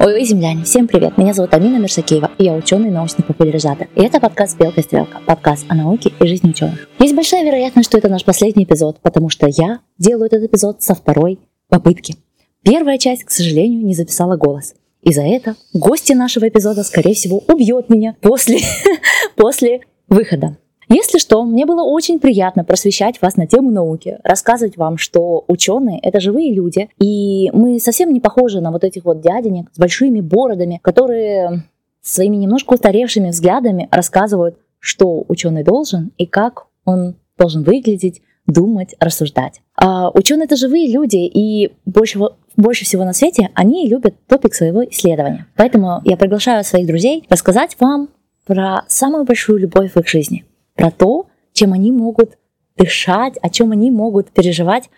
Ой, земляне, всем привет! Меня зовут Амина Мерсакеева, и я ученый научный популяризатор. И это подкаст «Белка стрелка», подкаст о науке и жизни ученых. Есть большая вероятность, что это наш последний эпизод, потому что я делаю этот эпизод со второй попытки. Первая часть, к сожалению, не записала голос. И за это гости нашего эпизода, скорее всего, убьет меня после, после выхода. Если что, мне было очень приятно просвещать вас на тему науки, рассказывать вам, что ученые — это живые люди, и мы совсем не похожи на вот этих вот дяденек с большими бородами, которые своими немножко устаревшими взглядами рассказывают, что ученый должен и как он должен выглядеть, думать, рассуждать. А ученые это живые люди, и больше, больше всего на свете они любят топик своего исследования. Поэтому я приглашаю своих друзей рассказать вам про самую большую любовь в их жизни про то, чем они могут дышать, о чем они могут переживать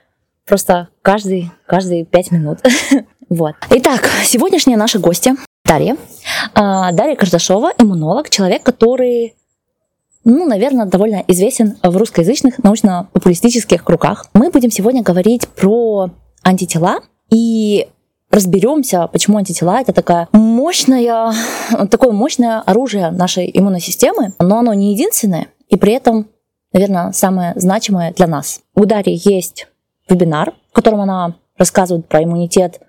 просто каждый, каждые пять минут. вот. Итак, сегодняшняя наша гостья Дарья. А, Дарья Кардашова, иммунолог, человек, который ну, наверное, довольно известен в русскоязычных научно-популистических кругах. Мы будем сегодня говорить про антитела и разберемся, почему антитела это такая мощная, такое мощное оружие нашей иммунной системы, но оно не единственное. И при этом, наверное, самое значимое для нас. У Дарьи есть вебинар, в котором она рассказывает про иммунитет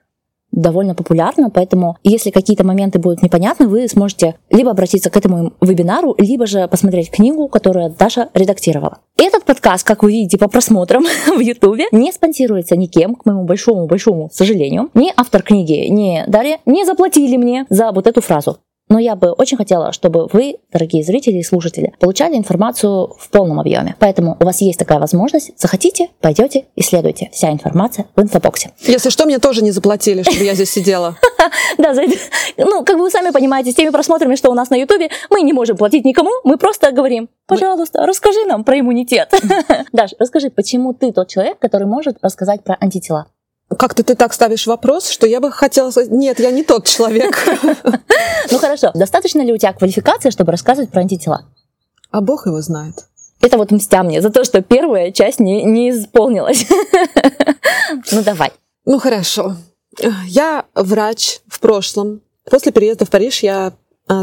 довольно популярно, поэтому если какие-то моменты будут непонятны, вы сможете либо обратиться к этому вебинару, либо же посмотреть книгу, которую Даша редактировала. Этот подкаст, как вы видите по просмотрам в Ютубе, не спонсируется никем, к моему большому-большому сожалению. Ни автор книги, ни Дарья не заплатили мне за вот эту фразу. Но я бы очень хотела, чтобы вы, дорогие зрители и слушатели, получали информацию в полном объеме. Поэтому у вас есть такая возможность. Захотите, пойдете, исследуйте. Вся информация в инфобоксе. Если что, мне тоже не заплатили, чтобы я здесь сидела. Да, ну, как вы сами понимаете, с теми просмотрами, что у нас на Ютубе, мы не можем платить никому, мы просто говорим, пожалуйста, расскажи нам про иммунитет. Даш, расскажи, почему ты тот человек, который может рассказать про антитела? Как-то ты так ставишь вопрос, что я бы хотела сказать, нет, я не тот человек. Ну хорошо, достаточно ли у тебя квалификации, чтобы рассказывать про антитела? А Бог его знает. Это вот мстя мне за то, что первая часть не, не исполнилась. Ну давай. Ну хорошо. Я врач в прошлом. После переезда в Париж я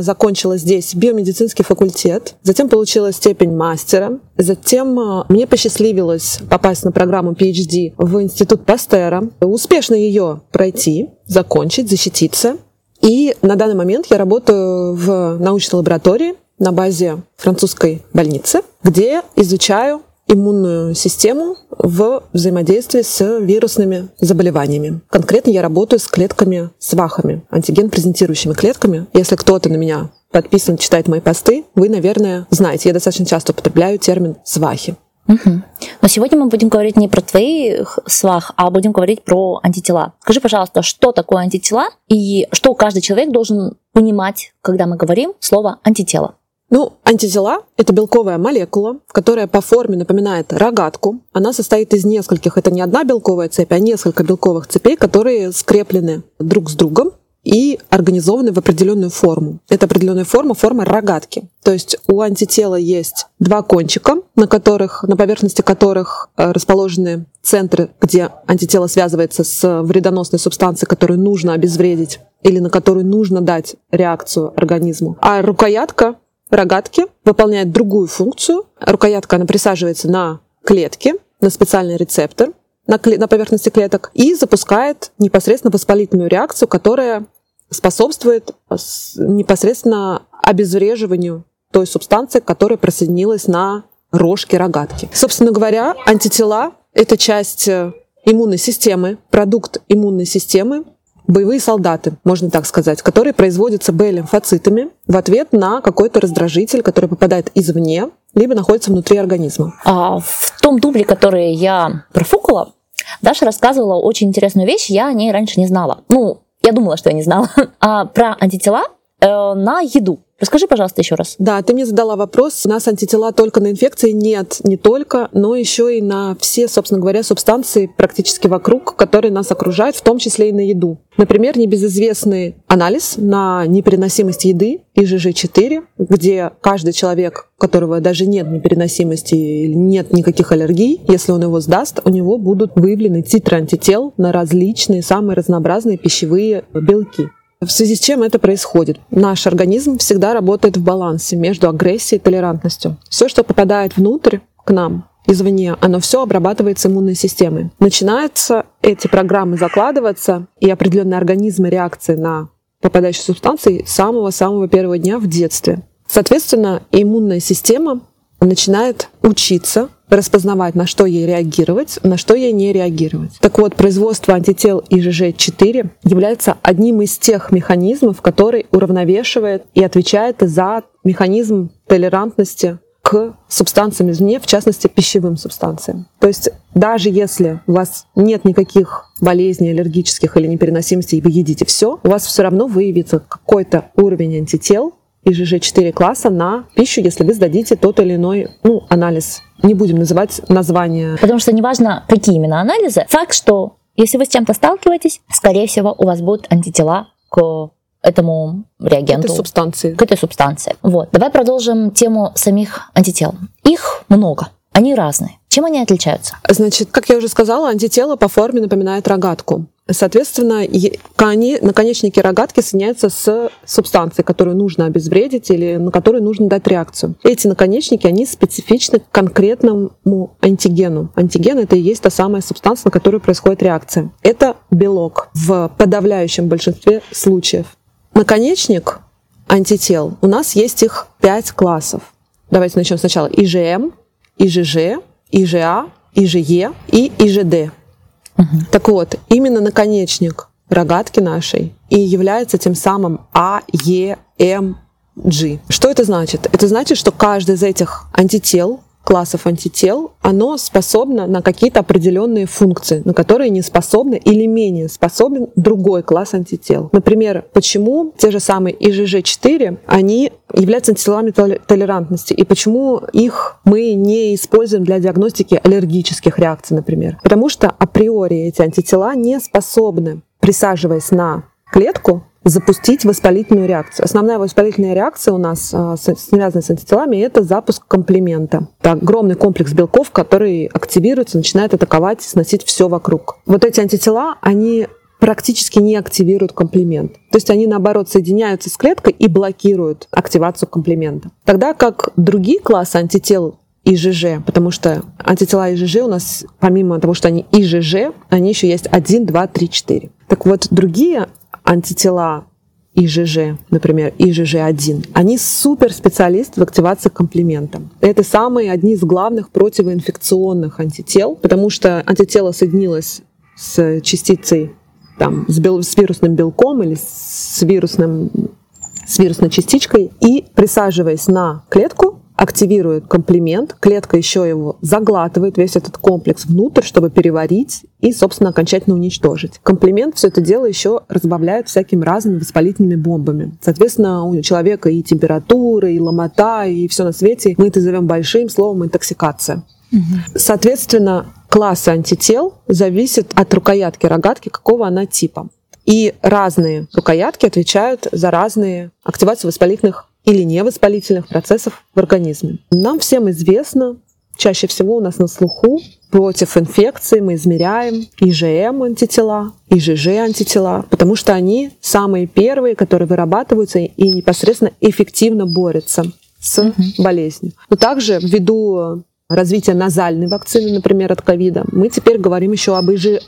закончила здесь биомедицинский факультет, затем получила степень мастера, затем а, мне посчастливилось попасть на программу PhD в Институт Пастера, успешно ее пройти, закончить, защититься. И на данный момент я работаю в научной лаборатории на базе французской больницы, где изучаю иммунную систему в взаимодействии с вирусными заболеваниями. Конкретно я работаю с клетками свахами, антиген-презентирующими клетками. Если кто-то на меня подписан, читает мои посты, вы, наверное, знаете, я достаточно часто употребляю термин «свахи». Угу. Но сегодня мы будем говорить не про твои свах, а будем говорить про антитела. Скажи, пожалуйста, что такое антитела и что каждый человек должен понимать, когда мы говорим слово антитело? Ну, антитела — это белковая молекула, которая по форме напоминает рогатку. Она состоит из нескольких, это не одна белковая цепь, а несколько белковых цепей, которые скреплены друг с другом и организованы в определенную форму. Это определенная форма, форма рогатки. То есть у антитела есть два кончика, на которых, на поверхности которых э, расположены центры, где антитело связывается с вредоносной субстанцией, которую нужно обезвредить или на которую нужно дать реакцию организму. А рукоятка рогатки выполняет другую функцию. Рукоятка, она присаживается на клетке, на специальный рецептор на, кле- на поверхности клеток и запускает непосредственно воспалительную реакцию, которая способствует непосредственно обезвреживанию той субстанции, которая присоединилась на рожке рогатки. Собственно говоря, антитела — это часть э, иммунной системы, продукт иммунной системы, боевые солдаты, можно так сказать, которые производятся Б-лимфоцитами в ответ на какой-то раздражитель, который попадает извне, либо находится внутри организма. А в том дубле, который я профукала, Даша рассказывала очень интересную вещь, я о ней раньше не знала. Ну, я думала, что я не знала. А про антитела э, на еду. Расскажи, пожалуйста, еще раз. Да, ты мне задала вопрос. У нас антитела только на инфекции нет, не только, но еще и на все, собственно говоря, субстанции практически вокруг, которые нас окружают, в том числе и на еду. Например, небезызвестный анализ на непереносимость еды ИЖЖ-4, где каждый человек, у которого даже нет непереносимости нет никаких аллергий, если он его сдаст, у него будут выявлены титры антител на различные, самые разнообразные пищевые белки. В связи с чем это происходит? Наш организм всегда работает в балансе между агрессией и толерантностью. Все, что попадает внутрь к нам, извне, оно все обрабатывается иммунной системой. Начинаются эти программы закладываться и определенные организмы реакции на попадающие субстанции самого-самого первого дня в детстве. Соответственно, иммунная система начинает учиться распознавать, на что ей реагировать, на что ей не реагировать. Так вот, производство антител ИЖЖ-4 является одним из тех механизмов, который уравновешивает и отвечает за механизм толерантности к субстанциям извне, в частности, пищевым субстанциям. То есть даже если у вас нет никаких болезней аллергических или непереносимостей, и вы едите все, у вас все равно выявится какой-то уровень антител, ИЖЖ-4 класса на пищу, если вы сдадите тот или иной ну, анализ. Не будем называть название. Потому что неважно, какие именно анализы, факт, что если вы с чем-то сталкиваетесь, скорее всего, у вас будут антитела к этому реагенту. К этой субстанции. К этой субстанции. Вот. Давай продолжим тему самих антител. Их много. Они разные. Чем они отличаются? Значит, как я уже сказала, антитела по форме напоминают рогатку. Соответственно, наконечники рогатки соединяются с субстанцией, которую нужно обезвредить или на которую нужно дать реакцию. Эти наконечники, они специфичны к конкретному антигену. Антиген — это и есть та самая субстанция, на которую происходит реакция. Это белок в подавляющем большинстве случаев. Наконечник антител, у нас есть их пять классов. Давайте начнем сначала. ИЖМ, ИЖЖ, ИЖА, ИЖЕ и ИЖД. Угу. Так вот, именно наконечник рогатки нашей и является тем самым А, Е, М, G. Что это значит? Это значит, что каждый из этих антител классов антител, оно способно на какие-то определенные функции, на которые не способны или менее способен другой класс антител. Например, почему те же самые ИЖЖ-4, они являются антителами толерантности, и почему их мы не используем для диагностики аллергических реакций, например. Потому что априори эти антитела не способны, присаживаясь на клетку, запустить воспалительную реакцию. Основная воспалительная реакция у нас, а, связанная с антителами, это запуск комплимента. Это огромный комплекс белков, который активируется, начинает атаковать сносить все вокруг. Вот эти антитела, они практически не активируют комплимент. То есть они, наоборот, соединяются с клеткой и блокируют активацию комплимента. Тогда как другие классы антител ИЖЖ, потому что антитела ИЖЖ у нас, помимо того, что они ИЖЖ, они еще есть 1, 2, 3, 4. Так вот, другие антитела ИЖЖ, например, ИЖЖ-1, они суперспециалисты в активации комплимента. Это самые одни из главных противоинфекционных антител, потому что антитело соединилось с частицей там, с, бел, с вирусным белком или с, вирусным, с вирусной частичкой, и присаживаясь на клетку, активирует комплимент, клетка еще его заглатывает, весь этот комплекс внутрь, чтобы переварить и, собственно, окончательно уничтожить. Комплимент все это дело еще разбавляет всякими разными воспалительными бомбами. Соответственно, у человека и температура, и ломота, и все на свете. Мы это зовем большим словом интоксикация. Угу. Соответственно, класс антител зависит от рукоятки рогатки, какого она типа. И разные рукоятки отвечают за разные активации воспалительных или невоспалительных процессов в организме. Нам всем известно, чаще всего у нас на слуху против инфекции мы измеряем ИЖМ антитела, ИЖЖ антитела, потому что они самые первые, которые вырабатываются и непосредственно эффективно борются с угу. болезнью. Но также ввиду развития назальной вакцины, например, от ковида, мы теперь говорим еще об ИЖА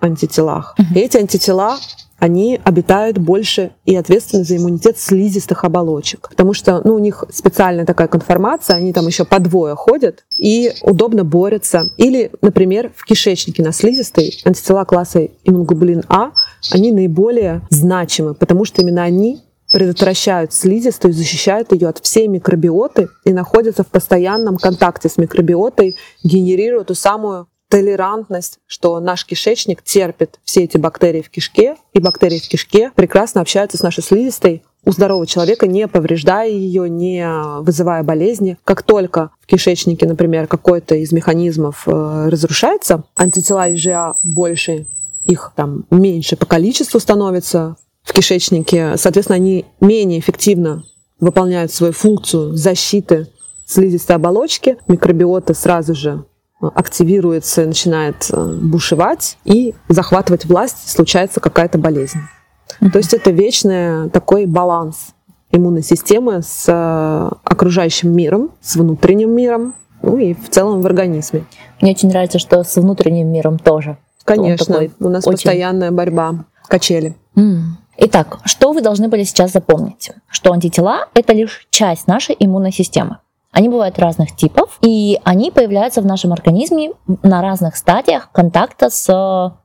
антителах. Угу. Эти антитела они обитают больше и ответственны за иммунитет слизистых оболочек. Потому что ну, у них специальная такая конформация, они там еще по двое ходят и удобно борются. Или, например, в кишечнике на слизистой антитела класса иммуноглобулин А, они наиболее значимы, потому что именно они предотвращают слизистую, защищают ее от всей микробиоты и находятся в постоянном контакте с микробиотой, генерируют ту самую толерантность, что наш кишечник терпит все эти бактерии в кишке, и бактерии в кишке прекрасно общаются с нашей слизистой у здорового человека, не повреждая ее, не вызывая болезни. Как только в кишечнике, например, какой-то из механизмов э, разрушается, антитела ИЖА больше, их там меньше по количеству становится в кишечнике, соответственно, они менее эффективно выполняют свою функцию защиты слизистой оболочки, микробиота сразу же активируется, начинает э, бушевать и захватывать власть, случается какая-то болезнь. Mm-hmm. То есть это вечный такой баланс иммунной системы с э, окружающим миром, с внутренним миром, ну и в целом в организме. Мне очень нравится, что с внутренним миром тоже. Конечно, у нас очень... постоянная борьба, качели. Mm. Итак, что вы должны были сейчас запомнить? Что антитела — это лишь часть нашей иммунной системы. Они бывают разных типов, и они появляются в нашем организме на разных стадиях контакта с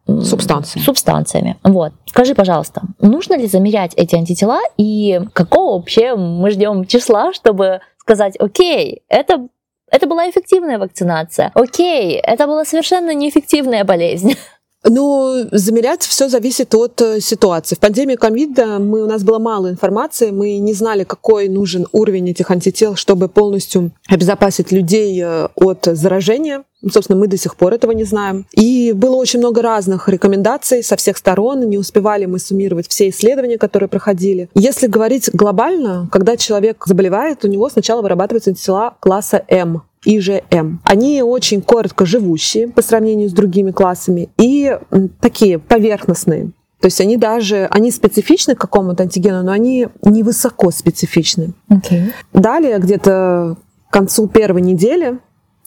Субстанциями. субстанциями. Вот. Скажи, пожалуйста, нужно ли замерять эти антитела и какого вообще мы ждем числа, чтобы сказать, окей, это это была эффективная вакцинация. Окей, это была совершенно неэффективная болезнь. Ну, замерять все зависит от э, ситуации. В пандемии ковида мы, у нас было мало информации, мы не знали, какой нужен уровень этих антител, чтобы полностью обезопасить людей э, от заражения. Собственно, мы до сих пор этого не знаем. И было очень много разных рекомендаций со всех сторон. Не успевали мы суммировать все исследования, которые проходили. Если говорить глобально, когда человек заболевает, у него сначала вырабатываются антитела класса М. ИЖМ. Они очень коротко живущие по сравнению с другими классами и такие поверхностные. То есть они даже, они специфичны к какому-то антигену, но они невысоко специфичны. Okay. Далее, где-то к концу первой недели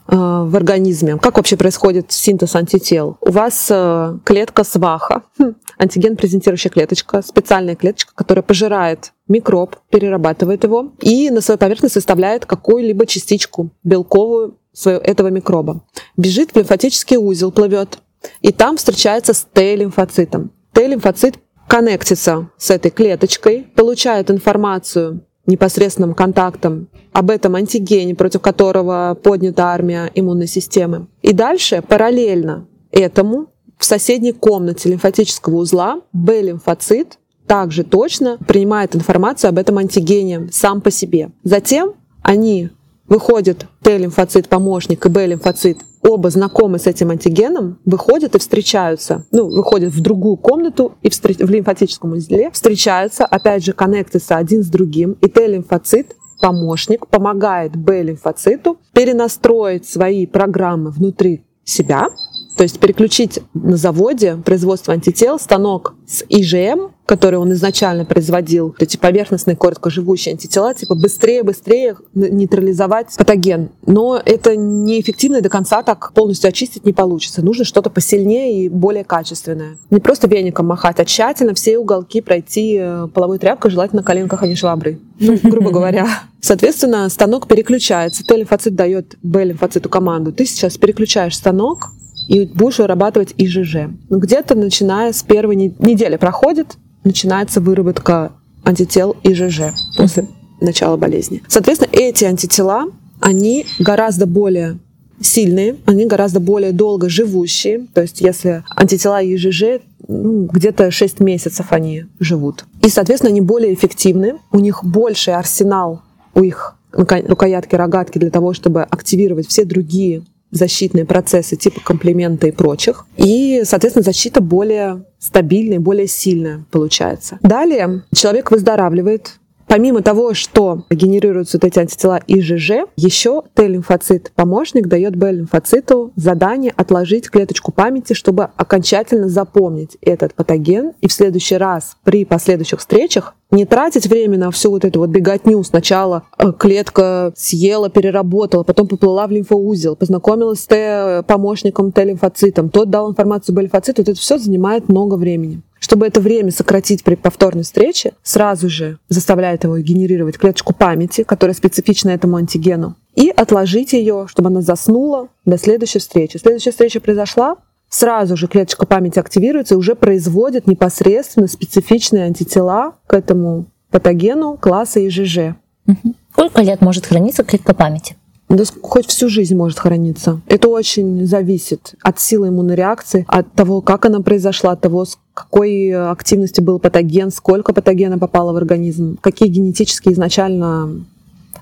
в организме. Как вообще происходит синтез антител? У вас э, клетка сваха, хм, антиген презентирующая клеточка, специальная клеточка, которая пожирает микроб, перерабатывает его и на свою поверхность составляет какую-либо частичку белковую своего, этого микроба. Бежит в лимфатический узел, плывет, и там встречается с Т-лимфоцитом. Т-лимфоцит коннектится с этой клеточкой, получает информацию непосредственным контактом об этом антигене, против которого поднята армия иммунной системы. И дальше параллельно этому в соседней комнате лимфатического узла Б-лимфоцит также точно принимает информацию об этом антигене сам по себе. Затем они выходят Т-лимфоцит помощник и Б-лимфоцит, оба знакомы с этим антигеном, выходят и встречаются, ну, выходят в другую комнату и встр... в лимфатическом узле, встречаются, опять же, коннектятся один с другим, и Т-лимфоцит помощник помогает Б-лимфоциту перенастроить свои программы внутри себя, то есть переключить на заводе производство антител станок с ИЖМ, который он изначально производил, эти поверхностные короткоживущие антитела, типа быстрее-быстрее нейтрализовать патоген. Но это неэффективно и до конца так полностью очистить не получится. Нужно что-то посильнее и более качественное. Не просто веником махать, а тщательно все уголки пройти э, половой тряпкой, желательно на коленках, а не шваброй. Ну, грубо говоря. Соответственно, станок переключается. Т-лимфоцит дает Б-лимфоциту команду. Ты сейчас переключаешь станок, и будешь вырабатывать ИЖЖ. Ну, где-то начиная с первой недели проходит, начинается выработка антител ИЖЖ после начала болезни. Соответственно, эти антитела, они гораздо более сильные, они гораздо более долго живущие. То есть если антитела ИЖЖ, ну, где-то 6 месяцев они живут. И, соответственно, они более эффективны, у них больший арсенал у их рукоятки, рогатки для того, чтобы активировать все другие защитные процессы типа комплимента и прочих. И, соответственно, защита более стабильная, более сильная получается. Далее человек выздоравливает, Помимо того, что генерируются вот эти антитела ИЖЖ, еще Т-лимфоцит помощник дает Б-лимфоциту задание отложить клеточку памяти, чтобы окончательно запомнить этот патоген и в следующий раз при последующих встречах не тратить время на всю вот эту вот беготню. Сначала э, клетка съела, переработала, потом поплыла в лимфоузел, познакомилась с Т-помощником, Т-лимфоцитом, тот дал информацию Б-лимфоциту. Вот это все занимает много времени. Чтобы это время сократить при повторной встрече, сразу же заставляет его генерировать клеточку памяти, которая специфична этому антигену, и отложить ее, чтобы она заснула до следующей встречи. Следующая встреча произошла, сразу же клеточка памяти активируется и уже производит непосредственно специфичные антитела к этому патогену класса ИЖЖ. Сколько лет может храниться клетка памяти? Да хоть всю жизнь может храниться. Это очень зависит от силы иммунной реакции, от того, как она произошла, от того, с какой активности был патоген, сколько патогена попало в организм, какие генетические изначально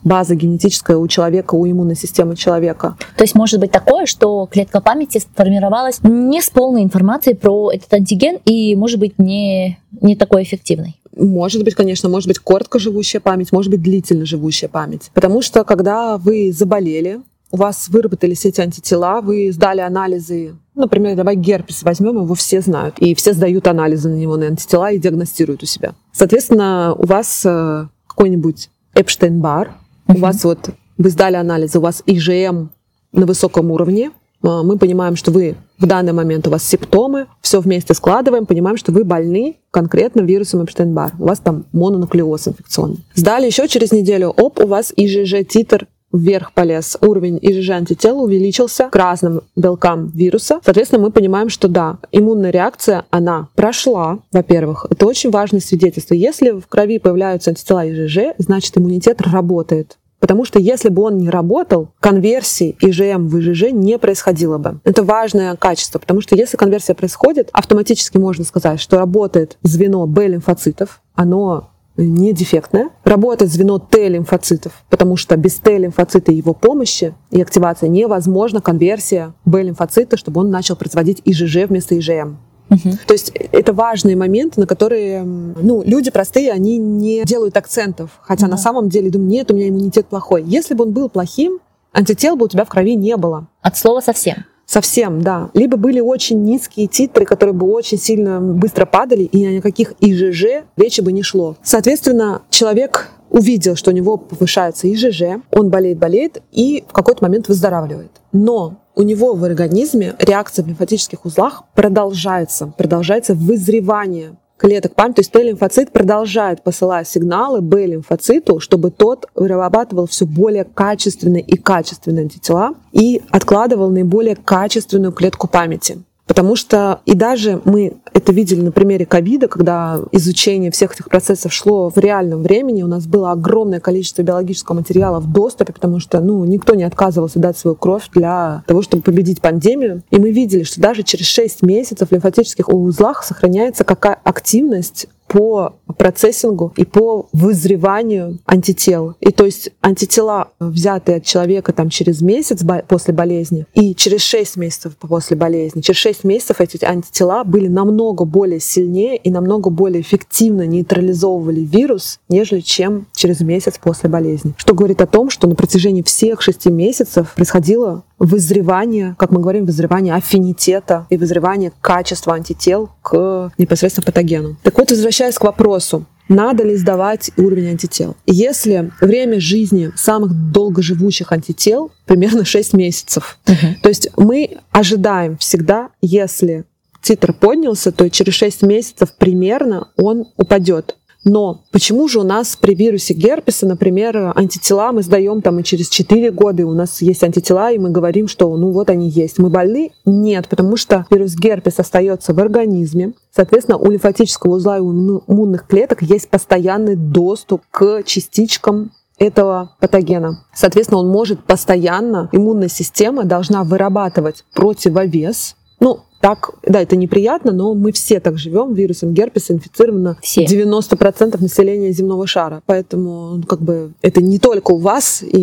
база генетическая у человека, у иммунной системы человека. То есть может быть такое, что клетка памяти сформировалась не с полной информацией про этот антиген и может быть не, не такой эффективной. Может быть, конечно, может быть короткоживущая память, может быть длительно живущая память. Потому что когда вы заболели, у вас выработались эти антитела, вы сдали анализы Например, давай герпес возьмем, его все знают, и все сдают анализы на него, на антитела и диагностируют у себя. Соответственно, у вас э, какой-нибудь Эпштейн-бар, у вас вот вы сдали анализы, у вас ИЖМ на высоком уровне, а, мы понимаем, что вы в данный момент у вас симптомы, все вместе складываем, понимаем, что вы больны конкретно вирусом Эпштейн-Бар. У вас там мононуклеоз инфекционный. Сдали еще через неделю, оп, у вас ИЖЖ-титр вверх полез, уровень ИЖЖ антител увеличился к разным белкам вируса. Соответственно, мы понимаем, что да, иммунная реакция, она прошла, во-первых. Это очень важное свидетельство. Если в крови появляются антитела ИЖЖ, значит иммунитет работает. Потому что если бы он не работал, конверсии ИЖМ в ИЖЖ не происходило бы. Это важное качество, потому что если конверсия происходит, автоматически можно сказать, что работает звено Б-лимфоцитов, оно не дефектное. Работает звено Т-лимфоцитов, потому что без Т-лимфоцита и его помощи и активации невозможна конверсия Б-лимфоцита, чтобы он начал производить ИЖЖ вместо ИЖМ. Угу. То есть это важные моменты, на которые ну, люди простые, они не делают акцентов. Хотя да. на самом деле думают, нет, у меня иммунитет плохой. Если бы он был плохим, антител бы у тебя в крови не было. От слова совсем. Совсем, да. Либо были очень низкие титры, которые бы очень сильно быстро падали, и ни о каких ИЖЖ речи бы не шло. Соответственно, человек увидел, что у него повышается ИЖЖ, он болеет, болеет, и в какой-то момент выздоравливает. Но у него в организме реакция в лимфатических узлах продолжается, продолжается вызревание клеток памяти. То есть Т-лимфоцит продолжает посылать сигналы Б-лимфоциту, чтобы тот вырабатывал все более качественные и качественные антитела и откладывал наиболее качественную клетку памяти. Потому что и даже мы это видели на примере ковида, когда изучение всех этих процессов шло в реальном времени, у нас было огромное количество биологического материала в доступе, потому что ну, никто не отказывался дать свою кровь для того, чтобы победить пандемию. И мы видели, что даже через 6 месяцев в лимфатических узлах сохраняется какая активность по процессингу и по вызреванию антител. И то есть антитела, взятые от человека там, через месяц после болезни и через 6 месяцев после болезни, через 6 месяцев эти антитела были намного более сильнее и намного более эффективно нейтрализовывали вирус, нежели чем через месяц после болезни. Что говорит о том, что на протяжении всех 6 месяцев происходило вызревание, как мы говорим, вызревание аффинитета и вызревание качества антител к непосредственно патогену. Так вот, возвращаясь к вопросу, надо ли сдавать уровень антител. Если время жизни самых долгоживущих антител примерно 6 месяцев, uh-huh. то есть мы ожидаем всегда, если титр поднялся, то через 6 месяцев примерно он упадет. Но почему же у нас при вирусе герпеса, например, антитела мы сдаем там и через 4 года, и у нас есть антитела, и мы говорим, что ну вот они есть. Мы больны? Нет, потому что вирус герпес остается в организме. Соответственно, у лимфатического узла и у иммунных клеток есть постоянный доступ к частичкам этого патогена. Соответственно, он может постоянно, иммунная система должна вырабатывать противовес. Ну, так, да, это неприятно, но мы все так живем. Вирусом герпеса инфицировано все. 90% населения земного шара. Поэтому ну, как бы это не только у вас и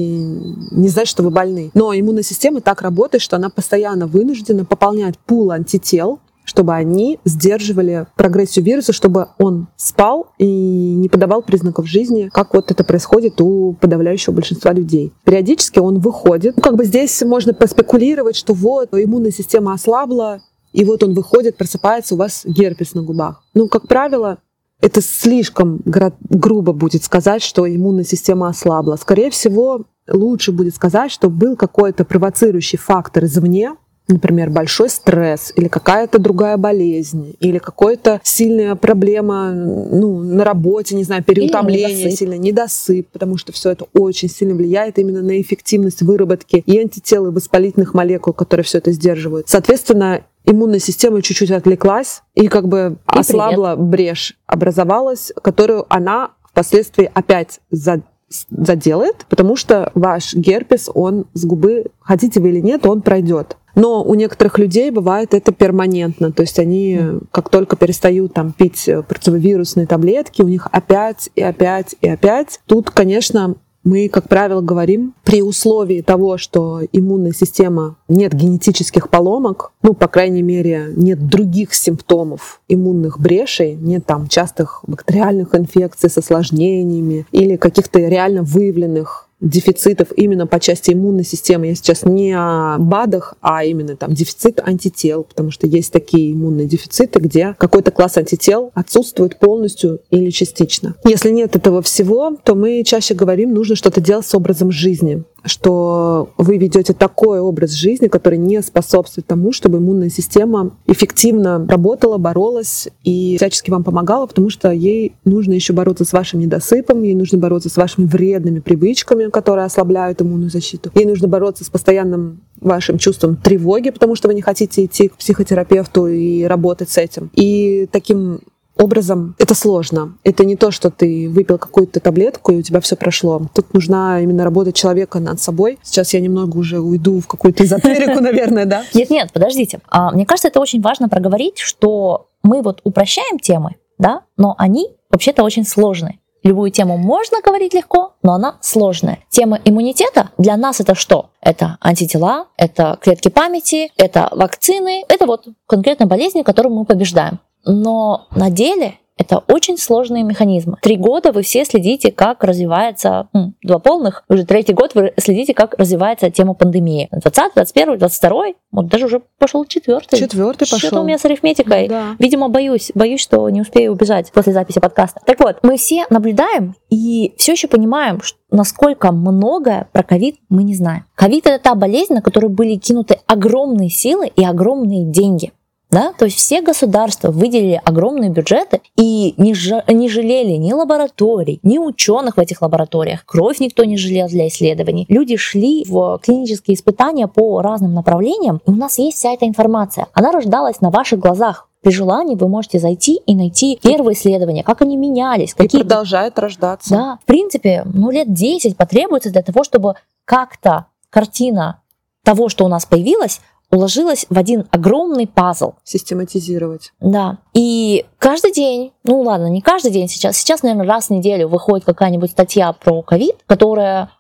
не значит, что вы больны. Но иммунная система так работает, что она постоянно вынуждена пополнять пул антител, чтобы они сдерживали прогрессию вируса, чтобы он спал и не подавал признаков жизни, как вот это происходит у подавляющего большинства людей. Периодически он выходит. Ну, как бы здесь можно поспекулировать, что вот иммунная система ослабла, и вот он выходит, просыпается, у вас герпес на губах. Ну, как правило, это слишком грубо будет сказать, что иммунная система ослабла. Скорее всего, лучше будет сказать, что был какой-то провоцирующий фактор извне, например, большой стресс или какая-то другая болезнь или какая-то сильная проблема ну, на работе, не знаю, переутомление недосып. сильно, недосып, потому что все это очень сильно влияет именно на эффективность выработки и антител, и воспалительных молекул, которые все это сдерживают. Соответственно, иммунная система чуть-чуть отвлеклась и как бы и ослабла привет. брешь, образовалась, которую она впоследствии опять за заделает, потому что ваш герпес, он с губы, хотите вы или нет, он пройдет. Но у некоторых людей бывает это перманентно, то есть они как только перестают там пить противовирусные таблетки, у них опять и опять и опять. Тут, конечно, мы, как правило, говорим при условии того, что иммунная система нет генетических поломок, ну, по крайней мере, нет других симптомов иммунных брешей, нет там частых бактериальных инфекций с осложнениями или каких-то реально выявленных дефицитов именно по части иммунной системы. Я сейчас не о БАДах, а именно там дефицит антител, потому что есть такие иммунные дефициты, где какой-то класс антител отсутствует полностью или частично. Если нет этого всего, то мы чаще говорим, нужно что-то делать с образом жизни что вы ведете такой образ жизни, который не способствует тому, чтобы иммунная система эффективно работала, боролась и всячески вам помогала, потому что ей нужно еще бороться с вашим недосыпом, ей нужно бороться с вашими вредными привычками, которые ослабляют иммунную защиту, ей нужно бороться с постоянным вашим чувством тревоги, потому что вы не хотите идти к психотерапевту и работать с этим. И таким образом это сложно. Это не то, что ты выпил какую-то таблетку, и у тебя все прошло. Тут нужна именно работа человека над собой. Сейчас я немного уже уйду в какую-то эзотерику, наверное, да? Нет, нет, подождите. А, мне кажется, это очень важно проговорить, что мы вот упрощаем темы, да, но они вообще-то очень сложные. Любую тему можно говорить легко, но она сложная. Тема иммунитета для нас это что? Это антитела, это клетки памяти, это вакцины, это вот конкретно болезни, которые мы побеждаем. Но на деле это очень сложные механизмы. Три года вы все следите, как развивается, м, два полных, уже третий год вы следите, как развивается тема пандемии. 20, 21, 22, вот даже уже пошел четвертый. Четвертый пошел. Что-то у меня с арифметикой. Да. Видимо, боюсь, боюсь, что не успею убежать после записи подкаста. Так вот, мы все наблюдаем и все еще понимаем, что насколько многое про ковид мы не знаем. Ковид это та болезнь, на которую были кинуты огромные силы и огромные деньги. Да? То есть все государства выделили огромные бюджеты и не, ж, не жалели ни лабораторий, ни ученых в этих лабораториях. Кровь никто не жалел для исследований. Люди шли в клинические испытания по разным направлениям, и у нас есть вся эта информация. Она рождалась на ваших глазах. При желании вы можете зайти и найти первые исследования, как они менялись. Какие... И продолжает рождаться. Да, в принципе, ну лет 10 потребуется для того, чтобы как-то картина того, что у нас появилось, уложилась в один огромный пазл. Систематизировать. Да. И каждый день, ну ладно, не каждый день сейчас, сейчас, наверное, раз в неделю выходит какая-нибудь статья про ковид, которая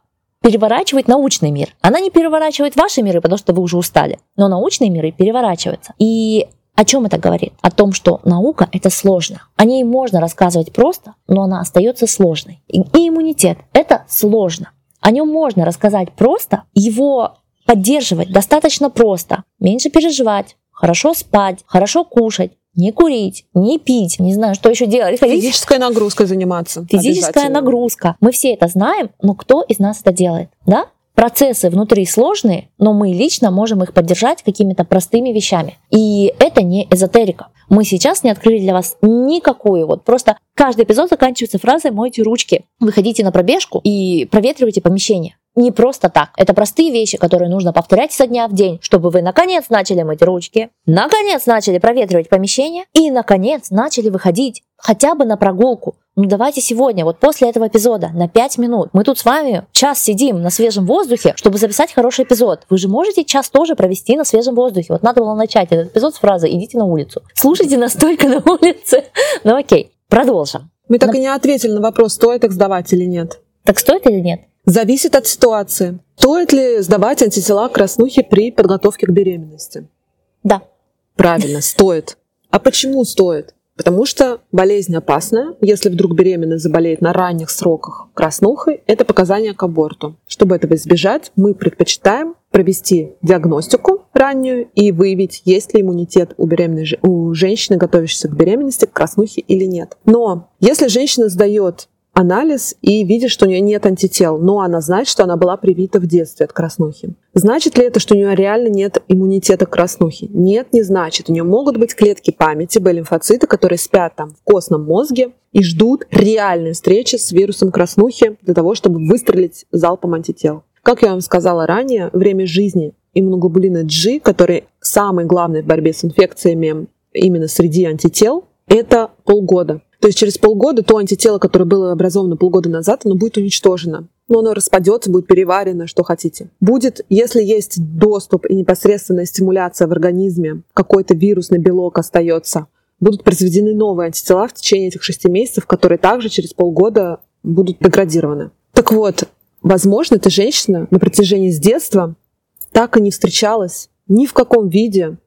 переворачивает научный мир. Она не переворачивает ваши миры, потому что вы уже устали, но научные миры переворачиваются. И о чем это говорит? О том, что наука это сложно. О ней можно рассказывать просто, но она остается сложной. И иммунитет это сложно. О нем можно рассказать просто, его поддерживать достаточно просто. Меньше переживать, хорошо спать, хорошо кушать, не курить, не пить, не знаю, что еще делать. Физической нагрузкой заниматься. Физическая нагрузка. Мы все это знаем, но кто из нас это делает? Да? Процессы внутри сложные, но мы лично можем их поддержать какими-то простыми вещами. И это не эзотерика. Мы сейчас не открыли для вас никакую. Вот просто каждый эпизод заканчивается фразой «мойте ручки». Выходите на пробежку и проветривайте помещение не просто так. Это простые вещи, которые нужно повторять со дня в день, чтобы вы наконец начали мыть ручки, наконец начали проветривать помещение и наконец начали выходить хотя бы на прогулку. Ну давайте сегодня, вот после этого эпизода, на 5 минут. Мы тут с вами час сидим на свежем воздухе, чтобы записать хороший эпизод. Вы же можете час тоже провести на свежем воздухе. Вот надо было начать этот эпизод с фразы «идите на улицу». Слушайте нас только на улице. Ну окей, продолжим. Мы так и не ответили на вопрос, стоит их сдавать или нет. Так стоит или нет? Зависит от ситуации. Стоит ли сдавать антитела краснухи при подготовке к беременности? Да. Правильно, стоит. А почему стоит? Потому что болезнь опасная. Если вдруг беременность заболеет на ранних сроках краснухой, это показание к аборту. Чтобы этого избежать, мы предпочитаем провести диагностику раннюю и выявить, есть ли иммунитет у, беременной, у женщины, готовящейся к беременности, к краснухе или нет. Но если женщина сдает анализ и видит, что у нее нет антител, но она знает, что она была привита в детстве от краснухи. Значит ли это, что у нее реально нет иммунитета к краснухе? Нет, не значит. У нее могут быть клетки памяти, Б-лимфоциты, которые спят там в костном мозге и ждут реальной встречи с вирусом краснухи для того, чтобы выстрелить залпом антител. Как я вам сказала ранее, время жизни иммуноглобулина G, который самый главный в борьбе с инфекциями именно среди антител, это полгода. То есть через полгода то антитело, которое было образовано полгода назад, оно будет уничтожено. Но оно распадется, будет переварено, что хотите. Будет, если есть доступ и непосредственная стимуляция в организме, какой-то вирусный белок остается, будут произведены новые антитела в течение этих шести месяцев, которые также через полгода будут деградированы. Так вот, возможно, эта женщина на протяжении с детства так и не встречалась ни в каком виде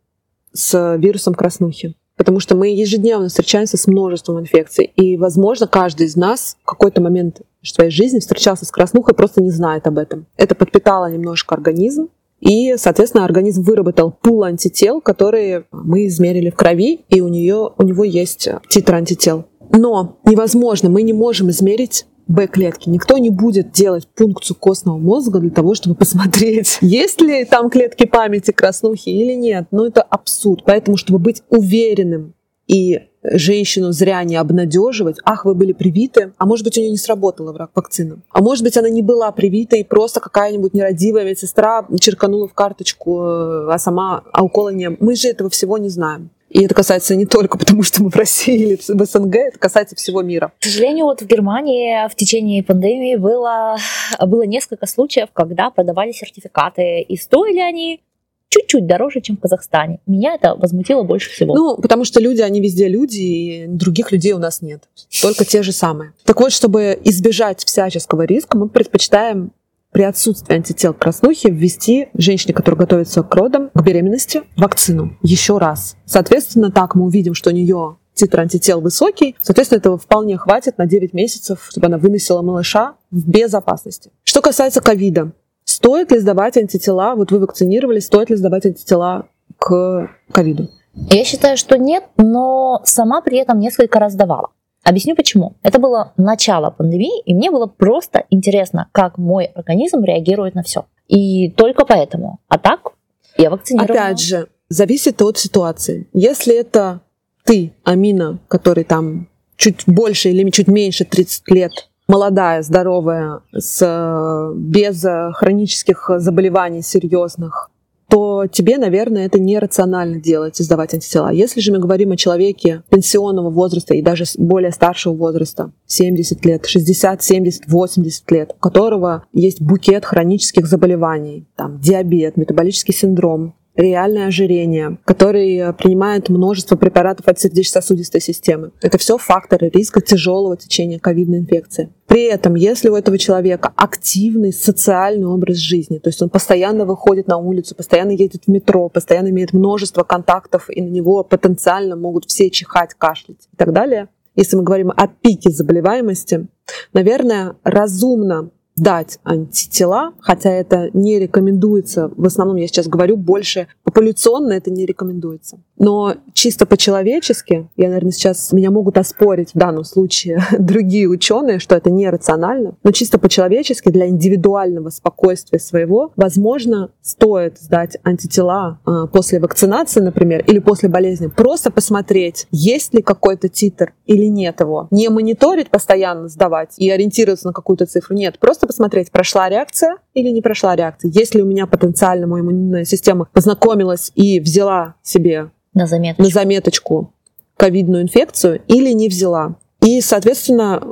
с вирусом краснухи потому что мы ежедневно встречаемся с множеством инфекций. И, возможно, каждый из нас в какой-то момент в своей жизни встречался с краснухой, просто не знает об этом. Это подпитало немножко организм, и, соответственно, организм выработал пул антител, которые мы измерили в крови, и у, нее, у него есть титр антител. Но невозможно, мы не можем измерить Б-клетки. Никто не будет делать пункцию костного мозга для того, чтобы посмотреть, есть ли там клетки памяти краснухи или нет. Но это абсурд. Поэтому, чтобы быть уверенным и женщину зря не обнадеживать. Ах, вы были привиты, а может быть, у нее не сработала вакцина. А может быть, она не была привита, и просто какая-нибудь нерадивая медсестра черканула в карточку, э, а сама, а укола не... Мы же этого всего не знаем. И это касается не только потому, что мы в России или в СНГ, это касается всего мира. К сожалению, вот в Германии в течение пандемии было, было несколько случаев, когда продавали сертификаты, и стоили они чуть-чуть дороже, чем в Казахстане. Меня это возмутило больше всего. Ну, потому что люди, они везде люди, и других людей у нас нет. Только те же самые. Так вот, чтобы избежать всяческого риска, мы предпочитаем при отсутствии антител к краснухе ввести женщине, которая готовится к родам, к беременности, вакцину еще раз. Соответственно, так мы увидим, что у нее титр антител высокий, соответственно, этого вполне хватит на 9 месяцев, чтобы она выносила малыша в безопасности. Что касается ковида, стоит ли сдавать антитела, вот вы вакцинировались, стоит ли сдавать антитела к ковиду? Я считаю, что нет, но сама при этом несколько раз давала. Объясню почему. Это было начало пандемии, и мне было просто интересно, как мой организм реагирует на все. И только поэтому. А так я вакцинирована. Опять же, зависит от ситуации. Если это ты, Амина, который там чуть больше или чуть меньше 30 лет, молодая, здоровая, с, без хронических заболеваний серьезных, то тебе, наверное, это нерационально делать и сдавать антитела. Если же мы говорим о человеке пенсионного возраста и даже более старшего возраста, 70 лет, 60, 70, 80 лет, у которого есть букет хронических заболеваний, там, диабет, метаболический синдром, реальное ожирение, который принимает множество препаратов от сердечно-сосудистой системы. Это все факторы риска тяжелого течения ковидной инфекции. При этом, если у этого человека активный социальный образ жизни, то есть он постоянно выходит на улицу, постоянно едет в метро, постоянно имеет множество контактов, и на него потенциально могут все чихать, кашлять и так далее, если мы говорим о пике заболеваемости, наверное, разумно дать антитела, хотя это не рекомендуется, в основном я сейчас говорю больше популяционно это не рекомендуется. Но чисто по-человечески, я, наверное, сейчас меня могут оспорить в данном случае другие ученые, что это нерационально, но чисто по-человечески для индивидуального спокойствия своего, возможно, стоит сдать антитела э, после вакцинации, например, или после болезни, просто посмотреть, есть ли какой-то титр или нет его. Не мониторить постоянно, сдавать и ориентироваться на какую-то цифру, нет, просто посмотреть, прошла реакция или не прошла реакция. Если у меня потенциально моя иммунная система познакомилась и взяла себе на заметочку, на заметочку ковидную инфекцию или не взяла. И, соответственно,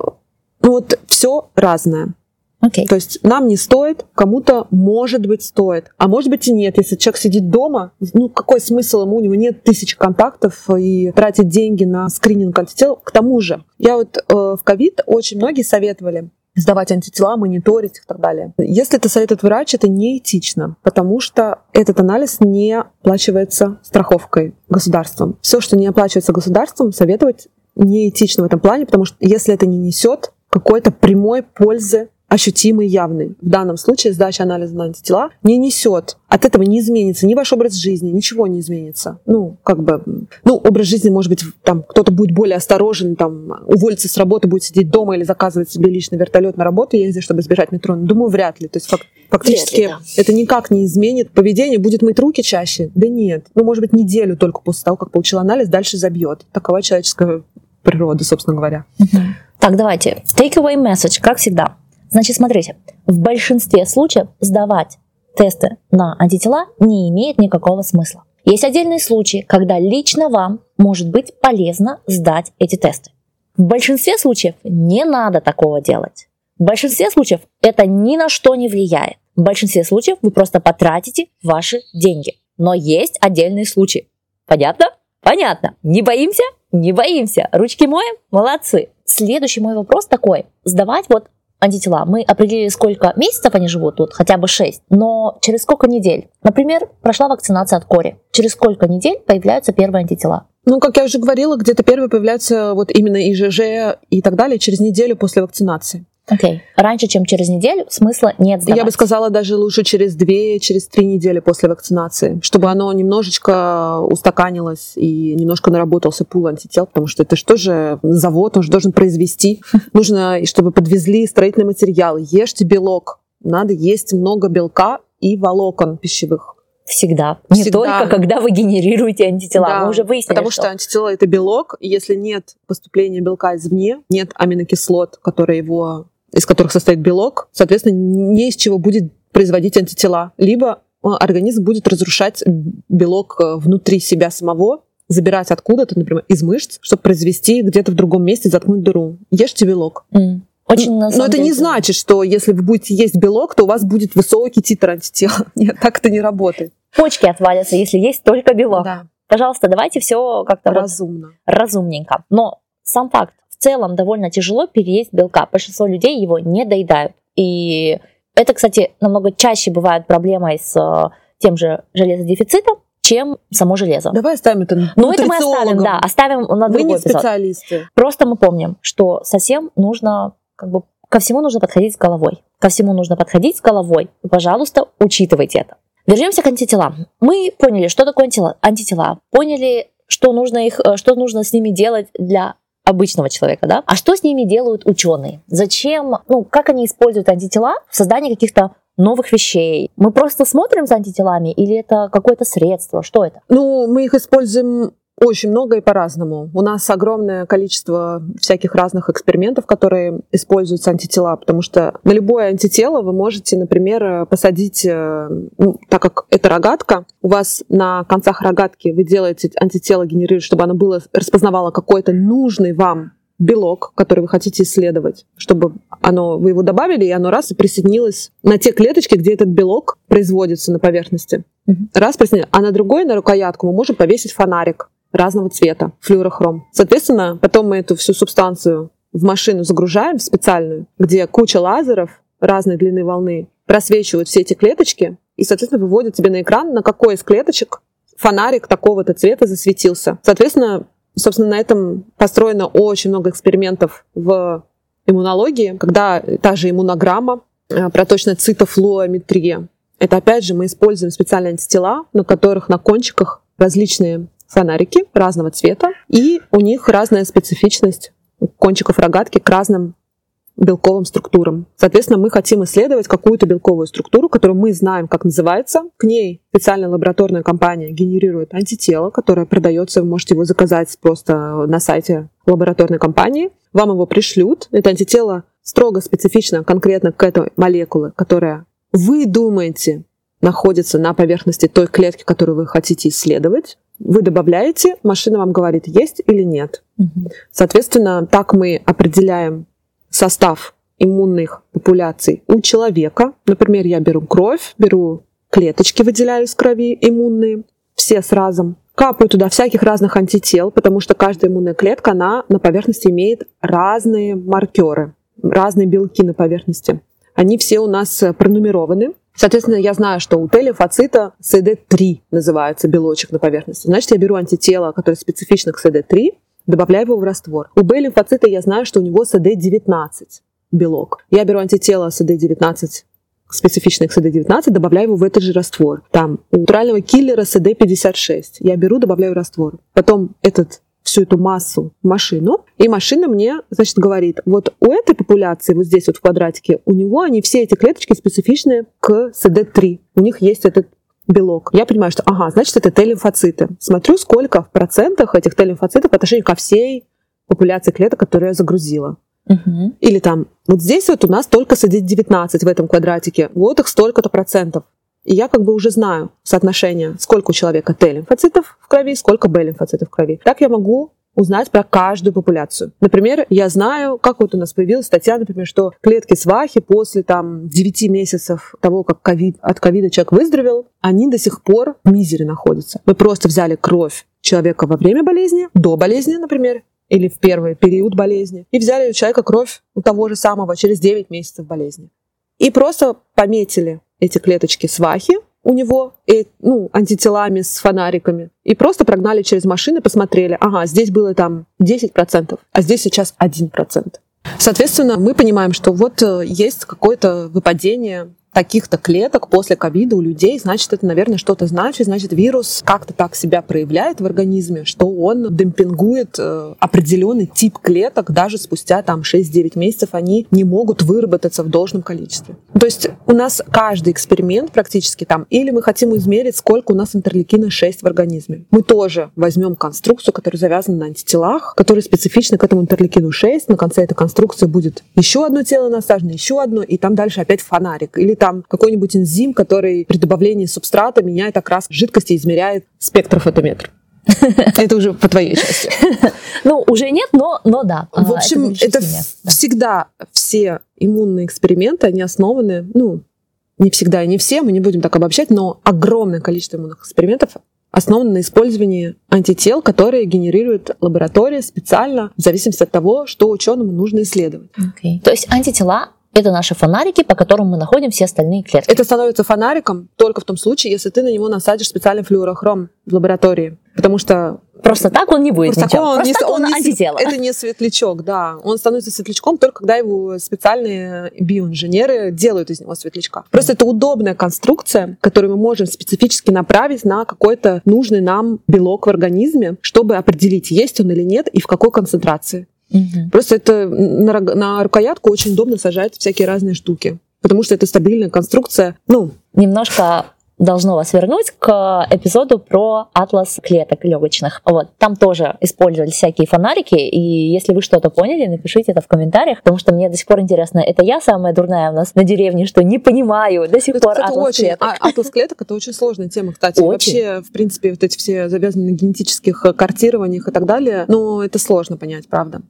ну вот все разное. Okay. То есть нам не стоит, кому-то может быть стоит, а может быть и нет. Если человек сидит дома, ну какой смысл ему, у него нет тысяч контактов и тратить деньги на скрининг антител. К тому же, я вот э, в ковид очень многие советовали сдавать антитела, мониторить их и так далее. Если это советует врач, это неэтично, потому что этот анализ не оплачивается страховкой государством. Все, что не оплачивается государством, советовать неэтично в этом плане, потому что если это не несет какой-то прямой пользы ощутимый, явный. В данном случае сдача анализа на антитела не несет. От этого не изменится ни ваш образ жизни, ничего не изменится. Ну, как бы, ну, образ жизни, может быть, там кто-то будет более осторожен, там, уволиться с работы, будет сидеть дома или заказывать себе личный вертолет на работу ездить, чтобы избежать метро. Думаю, вряд ли. То есть фак- фактически ли, да. это никак не изменит поведение. Будет мыть руки чаще? Да нет. Ну, может быть, неделю только после того, как получил анализ, дальше забьет. Такова человеческая природа, собственно говоря. Так, давайте. Take away message, как всегда. Значит, смотрите, в большинстве случаев сдавать тесты на антитела не имеет никакого смысла. Есть отдельные случаи, когда лично вам может быть полезно сдать эти тесты. В большинстве случаев не надо такого делать. В большинстве случаев это ни на что не влияет. В большинстве случаев вы просто потратите ваши деньги. Но есть отдельные случаи. Понятно? Понятно. Не боимся? Не боимся. Ручки моем? Молодцы. Следующий мой вопрос такой. Сдавать вот антитела. Мы определили, сколько месяцев они живут тут, хотя бы 6, но через сколько недель. Например, прошла вакцинация от кори. Через сколько недель появляются первые антитела? Ну, как я уже говорила, где-то первые появляются вот именно ИЖЖ и так далее через неделю после вакцинации. Окей. Okay. Раньше, чем через неделю, смысла нет сдавать. Я бы сказала, даже лучше через две, через три недели после вакцинации, чтобы оно немножечко устаканилось и немножко наработался пул антител, потому что это что же завод, он же должен произвести. Нужно, чтобы подвезли строительный материал. Ешьте белок. Надо есть много белка и волокон пищевых. Всегда. Не Всегда. только когда вы генерируете антитела. Да, Мы уже выяснили, Потому что... что антитела это белок. И если нет поступления белка извне, нет аминокислот, которые его, из которых состоит белок, соответственно, не из чего будет производить антитела. Либо э, организм будет разрушать белок э, внутри себя самого, забирать откуда-то, например, из мышц, чтобы произвести где-то в другом месте, заткнуть дыру. Ешьте белок. Mm. Очень, на Но это деле, не значит, что если вы будете есть белок, то у вас будет высокий титр антитела. Нет, так это не работает почки отвалятся, если есть только белок. Да. Пожалуйста, давайте все как-то разумно. Вот разумненько. Но сам факт, целом довольно тяжело переесть белка. Большинство людей его не доедают. И это, кстати, намного чаще бывает проблемой с э, тем же железодефицитом, чем само железо. Давай оставим это Ну, это мы оставим, да, оставим на другой Вы не эпизод. специалисты. Просто мы помним, что совсем нужно, как бы, ко всему нужно подходить с головой. Ко всему нужно подходить с головой. И, пожалуйста, учитывайте это. Вернемся к антителам. Мы поняли, что такое антитела, антитела поняли, что нужно, их, э, что нужно с ними делать для обычного человека, да? А что с ними делают ученые? Зачем, ну, как они используют антитела в создании каких-то новых вещей? Мы просто смотрим за антителами или это какое-то средство? Что это? Ну, мы их используем очень много и по-разному. У нас огромное количество всяких разных экспериментов, которые используются антитела, потому что на любое антитело вы можете, например, посадить, э, ну, так как это рогатка, у вас на концах рогатки вы делаете антитело, генерируете, чтобы оно было, распознавало какой-то нужный вам белок, который вы хотите исследовать, чтобы оно, вы его добавили, и оно раз и присоединилось на те клеточки, где этот белок производится на поверхности. Раз присоединилось. А на другой, на рукоятку, мы можем повесить фонарик разного цвета, флюорохром. Соответственно, потом мы эту всю субстанцию в машину загружаем в специальную, где куча лазеров разной длины волны просвечивают все эти клеточки и, соответственно, выводят тебе на экран, на какой из клеточек фонарик такого-то цвета засветился. Соответственно, собственно, на этом построено очень много экспериментов в иммунологии, когда та же иммунограмма, э, проточная цитофлуометрия. Это опять же мы используем специальные антитела, на которых на кончиках различные фонарики разного цвета, и у них разная специфичность кончиков рогатки к разным белковым структурам. Соответственно, мы хотим исследовать какую-то белковую структуру, которую мы знаем, как называется. К ней специальная лабораторная компания генерирует антитело, которое продается, вы можете его заказать просто на сайте лабораторной компании. Вам его пришлют. Это антитело строго специфично конкретно к этой молекуле, которая вы думаете находится на поверхности той клетки, которую вы хотите исследовать вы добавляете, машина вам говорит, есть или нет. Угу. Соответственно, так мы определяем состав иммунных популяций у человека. Например, я беру кровь, беру клеточки, выделяю из крови иммунные, все сразу. Капаю туда всяких разных антител, потому что каждая иммунная клетка, она на поверхности имеет разные маркеры, разные белки на поверхности. Они все у нас пронумерованы. Соответственно, я знаю, что у Т-лимфоцита CD3 называется белочек на поверхности. Значит, я беру антитело, которое специфично к CD3, добавляю его в раствор. У Б-лимфоцита я знаю, что у него CD19 белок. Я беру антитело CD19 специфичный к CD19, добавляю его в этот же раствор. Там у натурального киллера CD56. Я беру, добавляю в раствор. Потом этот всю эту массу в машину, и машина мне, значит, говорит, вот у этой популяции, вот здесь вот в квадратике, у него они все эти клеточки специфичны к CD3. У них есть этот белок. Я понимаю, что, ага, значит, это Т-лимфоциты. Смотрю, сколько в процентах этих Т-лимфоцитов по отношению ко всей популяции клеток, которую я загрузила. Угу. Или там, вот здесь вот у нас только CD19 в этом квадратике, вот их столько-то процентов. И я как бы уже знаю соотношение, сколько у человека Т-лимфоцитов в крови, сколько Б-лимфоцитов в крови. Так я могу узнать про каждую популяцию. Например, я знаю, как вот у нас появилась статья, например, что клетки свахи после там 9 месяцев того, как COVID, от ковида человек выздоровел, они до сих пор в мизере находятся. Мы просто взяли кровь человека во время болезни, до болезни, например, или в первый период болезни, и взяли у человека кровь у того же самого через 9 месяцев болезни. И просто пометили эти клеточки свахи у него, и, ну, антителами с фонариками. И просто прогнали через машины, посмотрели, ага, здесь было там 10%, а здесь сейчас 1%. Соответственно, мы понимаем, что вот э, есть какое-то выпадение таких-то клеток после ковида у людей, значит, это, наверное, что-то значит. Значит, вирус как-то так себя проявляет в организме, что он демпингует э, определенный тип клеток, даже спустя там 6-9 месяцев они не могут выработаться в должном количестве. То есть у нас каждый эксперимент практически там, или мы хотим измерить, сколько у нас интерлейкина 6 в организме. Мы тоже возьмем конструкцию, которая завязана на антителах, которые специфичны к этому интерлейкину 6. На конце этой конструкции будет еще одно тело насажено, еще одно, и там дальше опять фонарик. Или там какой-нибудь энзим, который при добавлении субстрата меняет окрас жидкости и измеряет спектрofотометр. Это уже по твоей части. Ну, уже нет, но, но да. В а, общем, это, это всегда все иммунные эксперименты, они основаны, ну, не всегда и не все, мы не будем так обобщать, но огромное количество иммунных экспериментов основано на использовании антител, которые генерирует лаборатория специально в зависимости от того, что ученому нужно исследовать. Okay. То есть антитела это наши фонарики, по которым мы находим все остальные клетки. Это становится фонариком только в том случае, если ты на него насадишь специальный флюорохром в лаборатории. Потому что Просто так он не будет Просто ничем. Он Просто не, так он, он не, антитело. Это не светлячок, да. Он становится светлячком только когда его специальные биоинженеры делают из него светлячка. Просто это удобная конструкция, которую мы можем специфически направить на какой-то нужный нам белок в организме, чтобы определить, есть он или нет и в какой концентрации. Угу. Просто это на, на рукоятку очень удобно сажать всякие разные штуки. Потому что это стабильная конструкция. Ну, немножко должно вас вернуть к эпизоду про атлас клеток легочных. Вот, там тоже использовали всякие фонарики, и если вы что-то поняли, напишите это в комментариях, потому что мне до сих пор интересно, это я самая дурная у нас на деревне, что не понимаю до сих это, пор кстати, атлас очень, клеток. А, атлас клеток это очень сложная тема, кстати. Очень. Вообще, в принципе, вот эти все завязаны на генетических картированиях и так далее, но это сложно понять, правда.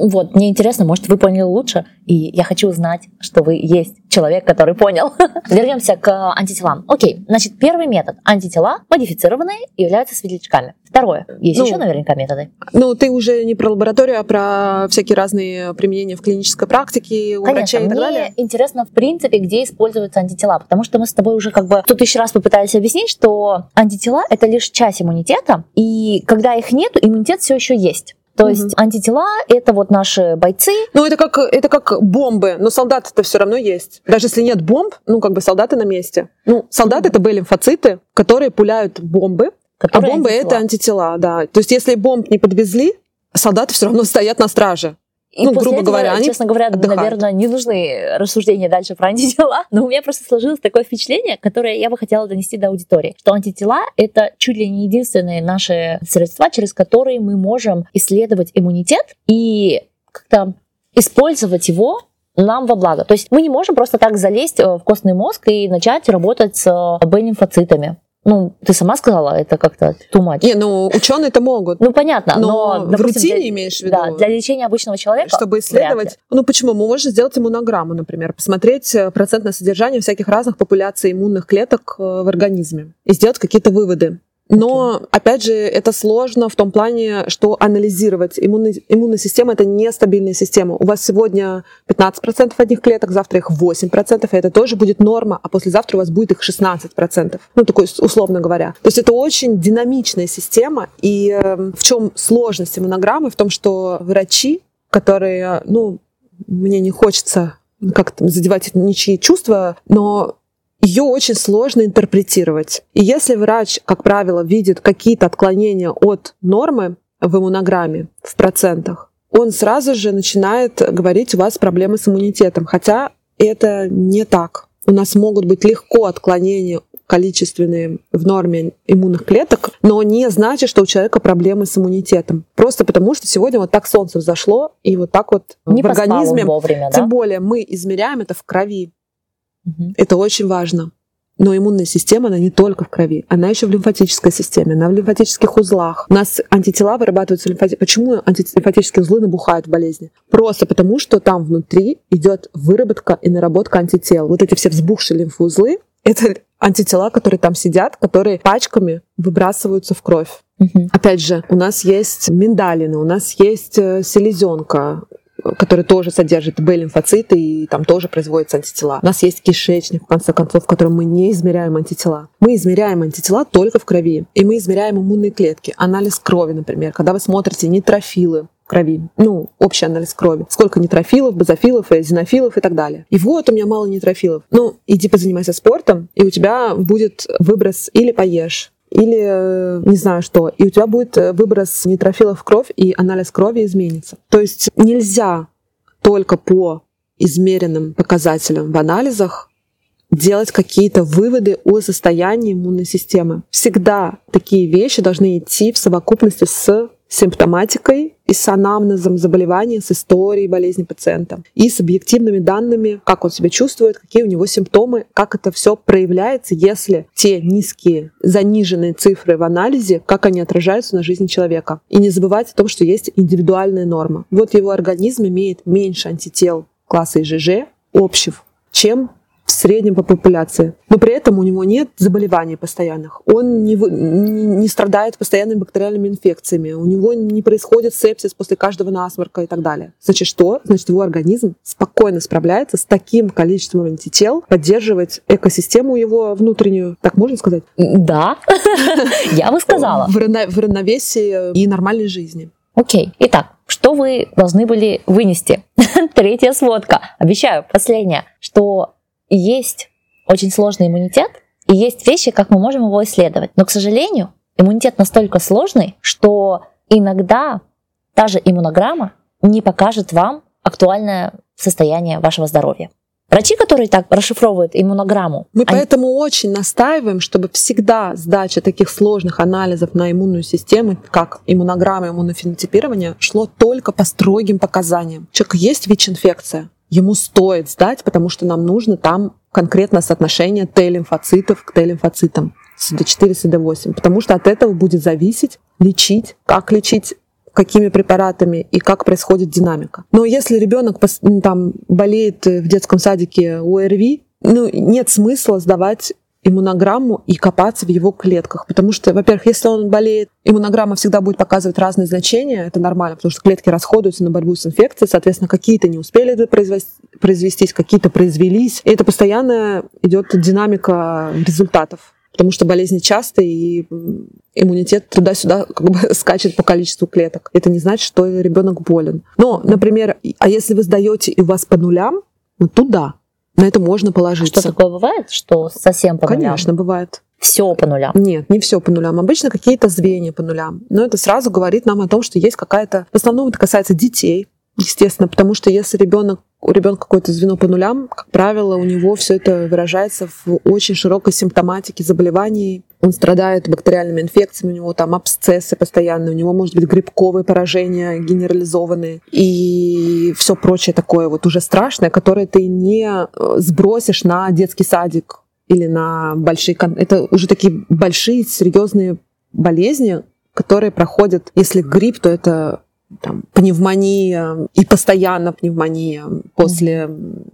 Вот, мне интересно, может, вы поняли лучше, и я хочу узнать, что вы есть человек, который понял. Вернемся к антителам. Окей, значит, первый метод. Антитела модифицированные являются светлячками. Второе. Есть ну, еще наверняка методы. Ну, ты уже не про лабораторию, а про всякие разные применения в клинической практике у Конечно, врачей и так далее. Мне интересно, в принципе, где используются антитела, потому что мы с тобой уже как бы тут еще раз попытались объяснить, что антитела — это лишь часть иммунитета, и когда их нет, иммунитет все еще есть. То угу. есть антитела это вот наши бойцы. Ну, это как, это как бомбы, но солдаты-то все равно есть. Даже если нет бомб, ну, как бы солдаты на месте. Ну, солдаты это Б-лимфоциты, которые пуляют бомбы, которые а бомбы антитела. это антитела, да. То есть, если бомб не подвезли, солдаты все равно стоят на страже. И ну, грубо этого, говоря, они честно говоря, отдыхают. наверное, не нужны рассуждения дальше про антитела, но у меня просто сложилось такое впечатление, которое я бы хотела донести до аудитории, что антитела — это чуть ли не единственные наши средства, через которые мы можем исследовать иммунитет и как-то использовать его нам во благо. То есть мы не можем просто так залезть в костный мозг и начать работать с Б-лимфоцитами. Ну, ты сама сказала, это как-то too much. Не, ну, ученые-то могут. Ну, понятно, но, но допустим, в рутине для, имеешь в виду? Да, для лечения обычного человека Чтобы исследовать. Ну, почему? Мы можем сделать иммунограмму, например, посмотреть э, процентное содержание всяких разных популяций иммунных клеток э, в организме и сделать какие-то выводы. Но, okay. опять же, это сложно в том плане, что анализировать. Иммунная, иммунная система — это нестабильная система. У вас сегодня 15% одних клеток, завтра их 8%, и это тоже будет норма, а послезавтра у вас будет их 16%. Ну, такой, условно говоря. То есть это очень динамичная система. И э, в чем сложность иммунограммы? В том, что врачи, которые, ну, мне не хочется как-то задевать ничьи чувства, но ее очень сложно интерпретировать. И если врач, как правило, видит какие-то отклонения от нормы в иммунограмме в процентах, он сразу же начинает говорить, у вас проблемы с иммунитетом. Хотя это не так. У нас могут быть легко отклонения количественные в норме иммунных клеток, но не значит, что у человека проблемы с иммунитетом. Просто потому, что сегодня вот так солнце взошло, и вот так вот не в организме, вовремя, тем более мы измеряем это в крови. Угу. Это очень важно. Но иммунная система, она не только в крови, она еще в лимфатической системе, она в лимфатических узлах. У нас антитела вырабатываются лимфати... Почему антилимфатические узлы набухают в болезни? Просто потому, что там внутри идет выработка и наработка антител. Вот эти все взбухшие лимфоузлы — это антитела, которые там сидят, которые пачками выбрасываются в кровь. Угу. Опять же, у нас есть миндалины, у нас есть э, селезенка, который тоже содержит Б-лимфоциты, и там тоже производятся антитела. У нас есть кишечник, в конце концов, в котором мы не измеряем антитела. Мы измеряем антитела только в крови, и мы измеряем иммунные клетки. Анализ крови, например, когда вы смотрите нейтрофилы, крови, ну, общий анализ крови. Сколько нейтрофилов, базофилов, эозинофилов и так далее. И вот у меня мало нейтрофилов. Ну, иди позанимайся спортом, и у тебя будет выброс или поешь, или э, не знаю что, и у тебя будет э, выброс нейтрофилов в кровь, и анализ крови изменится. То есть нельзя только по измеренным показателям в анализах делать какие-то выводы о состоянии иммунной системы. Всегда такие вещи должны идти в совокупности с симптоматикой и с анамнезом заболевания, с историей болезни пациента и с объективными данными, как он себя чувствует, какие у него симптомы, как это все проявляется, если те низкие, заниженные цифры в анализе, как они отражаются на жизни человека. И не забывать о том, что есть индивидуальная норма. Вот его организм имеет меньше антител класса ИЖЖ общих, чем в среднем по популяции. Но при этом у него нет заболеваний постоянных. Он не, не, не страдает постоянными бактериальными инфекциями. У него не происходит сепсис после каждого насморка и так далее. Значит, что? Значит, его организм спокойно справляется с таким количеством антител, поддерживать экосистему его внутреннюю. Так можно сказать? Да, я бы сказала. В равновесии и нормальной жизни. Окей. Итак, что вы должны были вынести? Третья сводка. Обещаю, последняя. Что есть очень сложный иммунитет, и есть вещи, как мы можем его исследовать. Но, к сожалению, иммунитет настолько сложный, что иногда та же иммунограмма не покажет вам актуальное состояние вашего здоровья. Врачи, которые так расшифровывают иммунограмму. Мы они... поэтому очень настаиваем, чтобы всегда сдача таких сложных анализов на иммунную систему, как иммунограмма, иммунофенотипирование, шло только по строгим показаниям. У человека есть ВИЧ-инфекция, ему стоит сдать, потому что нам нужно там конкретно соотношение Т-лимфоцитов к Т-лимфоцитам. СД4, СД8, потому что от этого будет зависеть лечить, как лечить какими препаратами и как происходит динамика. Но если ребенок там болеет в детском садике ОРВИ, ну, нет смысла сдавать иммунограмму и копаться в его клетках. Потому что, во-первых, если он болеет, иммунограмма всегда будет показывать разные значения, это нормально, потому что клетки расходуются на борьбу с инфекцией, соответственно, какие-то не успели произвестись, какие-то произвелись. И это постоянно идет динамика результатов потому что болезни частые, и иммунитет туда-сюда как бы скачет по количеству клеток. Это не значит, что ребенок болен. Но, например, а если вы сдаете и у вас по нулям, ну туда. На это можно положиться. Что такое бывает, что совсем по нулям? Конечно, бывает. Все по нулям? Нет, не все по нулям. Обычно какие-то звенья по нулям. Но это сразу говорит нам о том, что есть какая-то... В основном это касается детей, естественно, потому что если ребенок у ребенка какое-то звено по нулям, как правило, у него все это выражается в очень широкой симптоматике заболеваний. Он страдает бактериальными инфекциями, у него там абсцессы постоянные, у него может быть грибковые поражения генерализованные и все прочее такое вот уже страшное, которое ты не э, сбросишь на детский садик или на большие... Это уже такие большие, серьезные болезни, которые проходят, если грипп, то это там, пневмония и постоянно пневмония после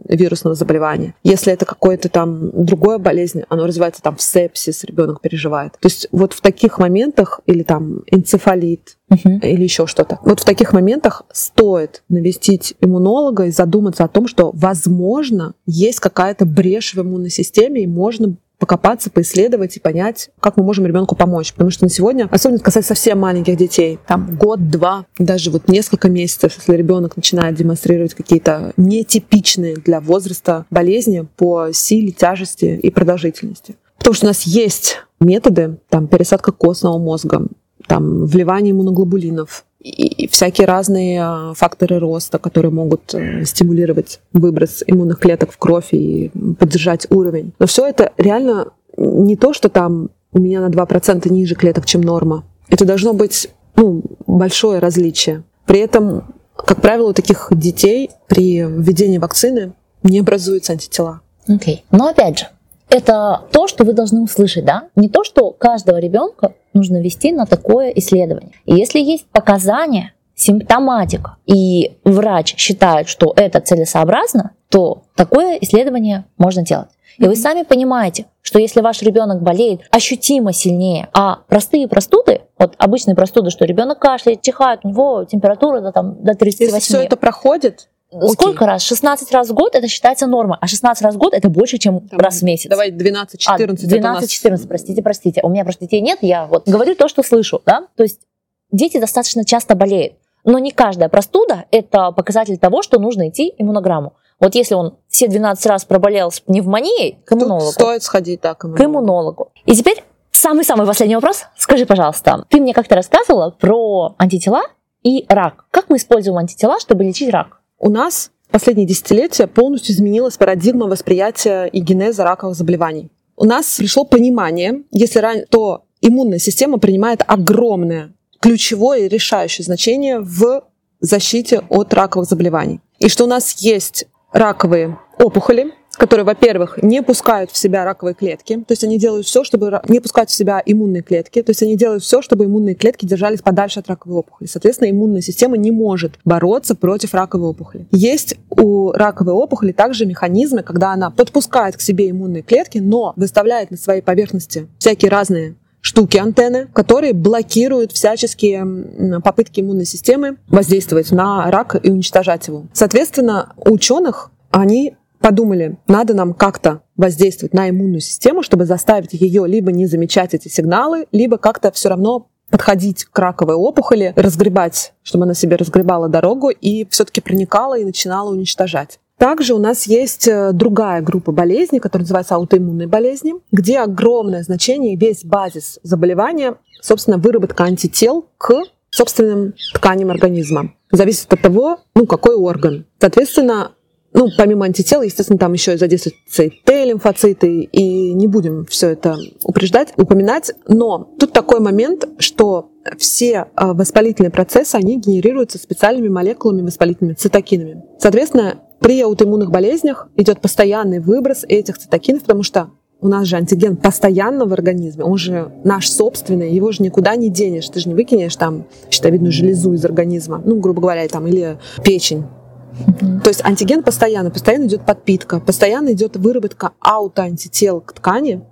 вирусного заболевания. Если это какое-то там другое болезнь, оно развивается там в сепсис, ребенок переживает. То есть вот в таких моментах или там энцефалит, uh-huh. или еще что-то. Вот в таких моментах стоит навестить иммунолога и задуматься о том, что, возможно, есть какая-то брешь в иммунной системе, и можно покопаться, поисследовать и понять, как мы можем ребенку помочь. Потому что на сегодня, особенно касается совсем маленьких детей, там год-два, даже вот несколько месяцев, если ребенок начинает демонстрировать какие-то нетипичные для возраста болезни по силе, тяжести и продолжительности. Потому что у нас есть методы, там, пересадка костного мозга, там, вливание иммуноглобулинов, и всякие разные а, факторы роста, которые могут э, стимулировать выброс иммунных клеток в кровь и поддержать уровень. Но все это реально не то, что там у меня на 2% ниже клеток, чем норма. Это должно быть ну, большое различие. При этом, как правило, у таких детей при введении вакцины не образуются антитела. Окей. Okay. Но опять же, это то, что вы должны услышать, да? Не то, что каждого ребенка нужно вести на такое исследование. И если есть показания, симптоматика, и врач считает, что это целесообразно, то такое исследование можно делать. И вы сами понимаете, что если ваш ребенок болеет ощутимо сильнее, а простые простуды, вот обычные простуды, что ребенок кашляет, чихает, у него температура до, там, до 38. Если все это проходит, Сколько раз? 16 раз в год это считается нормой, а 16 раз в год это больше, чем Там, раз в месяц. Давай 12-14. А, 12-14, нас... простите, простите. У меня просто детей нет, я вот говорю то, что слышу, да? То есть дети достаточно часто болеют. Но не каждая простуда – это показатель того, что нужно идти иммунограмму. Вот если он все 12 раз проболел с пневмонией, к иммунологу. Тут стоит сходить, да, к иммунологу. К иммунологу. И теперь самый-самый последний вопрос. Скажи, пожалуйста, ты мне как-то рассказывала про антитела и рак. Как мы используем антитела, чтобы лечить рак? У нас последние десятилетия полностью изменилась парадигма восприятия и генеза раковых заболеваний. У нас пришло понимание, если ранее, то иммунная система принимает огромное, ключевое и решающее значение в защите от раковых заболеваний. И что у нас есть раковые опухоли, которые, во-первых, не пускают в себя раковые клетки, то есть они делают все, чтобы не пускать в себя иммунные клетки, то есть они делают все, чтобы иммунные клетки держались подальше от раковой опухоли. Соответственно, иммунная система не может бороться против раковой опухоли. Есть у раковой опухоли также механизмы, когда она подпускает к себе иммунные клетки, но выставляет на своей поверхности всякие разные штуки антенны, которые блокируют всяческие попытки иммунной системы воздействовать на рак и уничтожать его. Соответственно, у ученых они подумали, надо нам как-то воздействовать на иммунную систему, чтобы заставить ее либо не замечать эти сигналы, либо как-то все равно подходить к раковой опухоли, разгребать, чтобы она себе разгребала дорогу и все-таки проникала и начинала уничтожать. Также у нас есть э, другая группа болезней, которая называется аутоиммунные болезни, где огромное значение, весь базис заболевания, собственно, выработка антител к собственным тканям организма. Зависит от того, ну, какой орган. Соответственно, ну, помимо антител, естественно, там еще и задействуются Т-лимфоциты, и не будем все это упреждать, упоминать. Но тут такой момент, что все э, воспалительные процессы, они генерируются специальными молекулами воспалительными, цитокинами. Соответственно, при аутоиммунных болезнях идет постоянный выброс этих цитокинов, потому что у нас же антиген постоянно в организме, он же наш собственный, его же никуда не денешь, ты же не выкинешь там щитовидную железу из организма, ну, грубо говоря, там, или печень. То есть антиген постоянно, постоянно идет подпитка, постоянно идет выработка аутоантител к ткани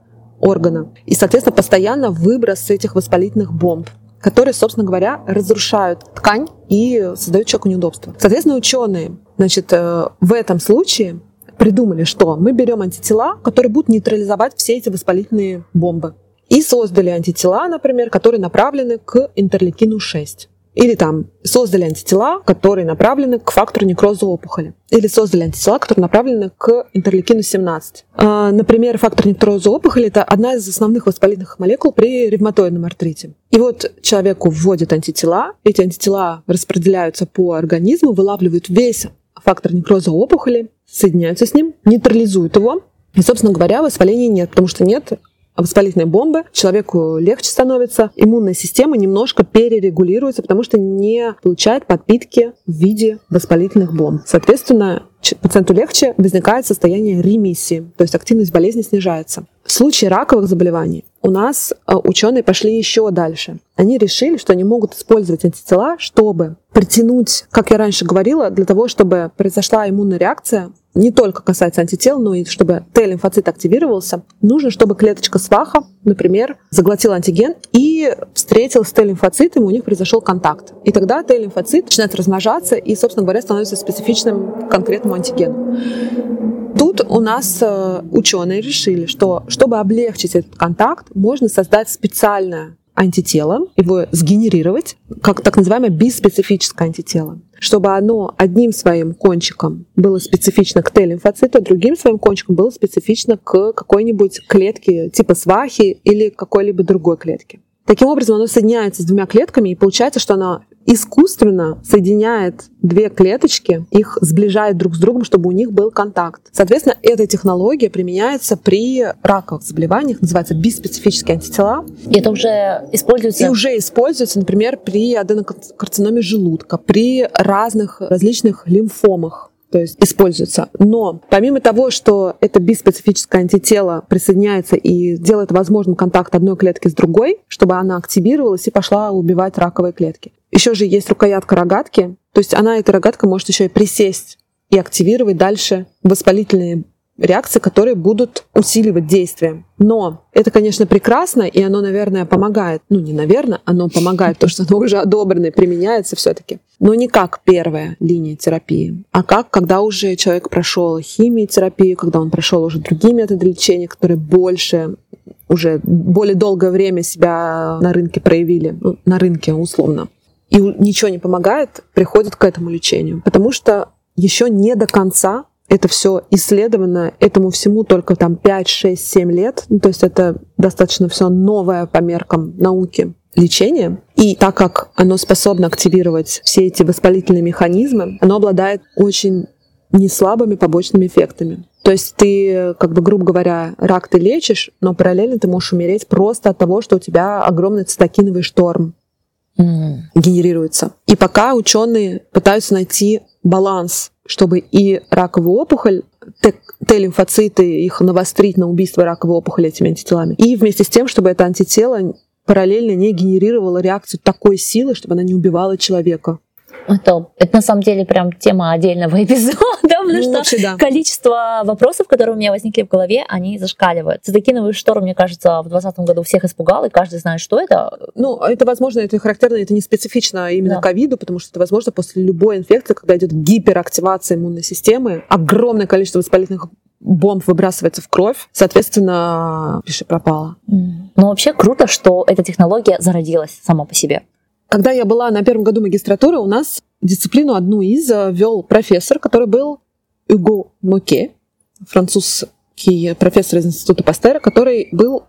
органа, и, соответственно, постоянно выброс этих воспалительных бомб которые, собственно говоря, разрушают ткань и создают человеку неудобства. Соответственно, ученые значит, э, в этом случае придумали, что мы берем антитела, которые будут нейтрализовать все эти воспалительные бомбы. И создали антитела, например, которые направлены к интерлейкину 6. Или там создали антитела, которые направлены к фактору некроза опухоли. Или создали антитела, которые направлены к интерлейкину 17. А, например, фактор некроза опухоли – это одна из основных воспалительных молекул при ревматоидном артрите. И вот человеку вводят антитела, эти антитела распределяются по организму, вылавливают весь фактор некроза опухоли, соединяются с ним, нейтрализуют его, и, собственно говоря, воспаления нет, потому что нет воспалительной бомбы, человеку легче становится, иммунная система немножко перерегулируется, потому что не получает подпитки в виде воспалительных бомб. Соответственно, пациенту легче возникает состояние ремиссии, то есть активность болезни снижается. В случае раковых заболеваний у нас э, ученые пошли еще дальше. Они решили, что они могут использовать антитела, чтобы притянуть, как я раньше говорила, для того, чтобы произошла иммунная реакция не только касается антител, но и чтобы Т-лимфоцит активировался, нужно, чтобы клеточка сваха, например, заглотила антиген и встретилась с Т-лимфоцитом, и у них произошел контакт. И тогда Т-лимфоцит начинает размножаться и, собственно говоря, становится специфичным конкретному антигену. Тут у нас э, ученые решили, что чтобы облегчить этот контакт, можно создать специальное антитело, его сгенерировать, как так называемое биспецифическое антитело чтобы оно одним своим кончиком было специфично к Т-лимфоциту, а другим своим кончиком было специфично к какой-нибудь клетке типа свахи или какой-либо другой клетке. Таким образом, оно соединяется с двумя клетками, и получается, что оно искусственно соединяет две клеточки, их сближает друг с другом, чтобы у них был контакт. Соответственно, эта технология применяется при раковых заболеваниях, называется биспецифические антитела. И это уже используется? И уже используется, например, при аденокарциноме желудка, при разных различных лимфомах то есть используется. Но помимо того, что это биспецифическое антитело присоединяется и делает возможным контакт одной клетки с другой, чтобы она активировалась и пошла убивать раковые клетки. Еще же есть рукоятка рогатки, то есть она, эта рогатка, может еще и присесть и активировать дальше воспалительные реакции, которые будут усиливать действие. Но это, конечно, прекрасно, и оно, наверное, помогает. Ну, не наверное, оно помогает, потому что оно уже одобрено и применяется все-таки. Но не как первая линия терапии, а как, когда уже человек прошел химиотерапию, когда он прошел уже другие методы лечения, которые больше уже более долгое время себя на рынке проявили, ну, на рынке условно. И ничего не помогает, приходят к этому лечению. Потому что еще не до конца это все исследовано, этому всему только там 5, 6, 7 лет. Ну, то есть это достаточно все новое по меркам науки лечение. И так как оно способно активировать все эти воспалительные механизмы, оно обладает очень неслабыми побочными эффектами. То есть ты, как бы, грубо говоря, рак ты лечишь, но параллельно ты можешь умереть просто от того, что у тебя огромный цитокиновый шторм mm. генерируется. И пока ученые пытаются найти баланс, чтобы и раковую опухоль Т-лимфоциты, их навострить на убийство раковой опухоли этими антителами. И вместе с тем, чтобы это антитело параллельно не генерировало реакцию такой силы, чтобы она не убивала человека. Это, это на самом деле прям тема отдельного эпизода, потому ну, что да. количество вопросов, которые у меня возникли в голове, они зашкаливают. Цитокиновый шторм, мне кажется, в 2020 году всех испугал, и каждый знает, что это. Ну, это, возможно, это характерно, это не специфично именно ковиду, да. потому что это, возможно, после любой инфекции, когда идет гиперактивация иммунной системы, огромное количество воспалительных бомб выбрасывается в кровь, соответственно, пиши пропало. Mm. Ну, вообще круто, что эта технология зародилась сама по себе. Когда я была на первом году магистратуры, у нас дисциплину одну из э, вел профессор, который был Уго Моке, французский профессор из Института Пастера, который был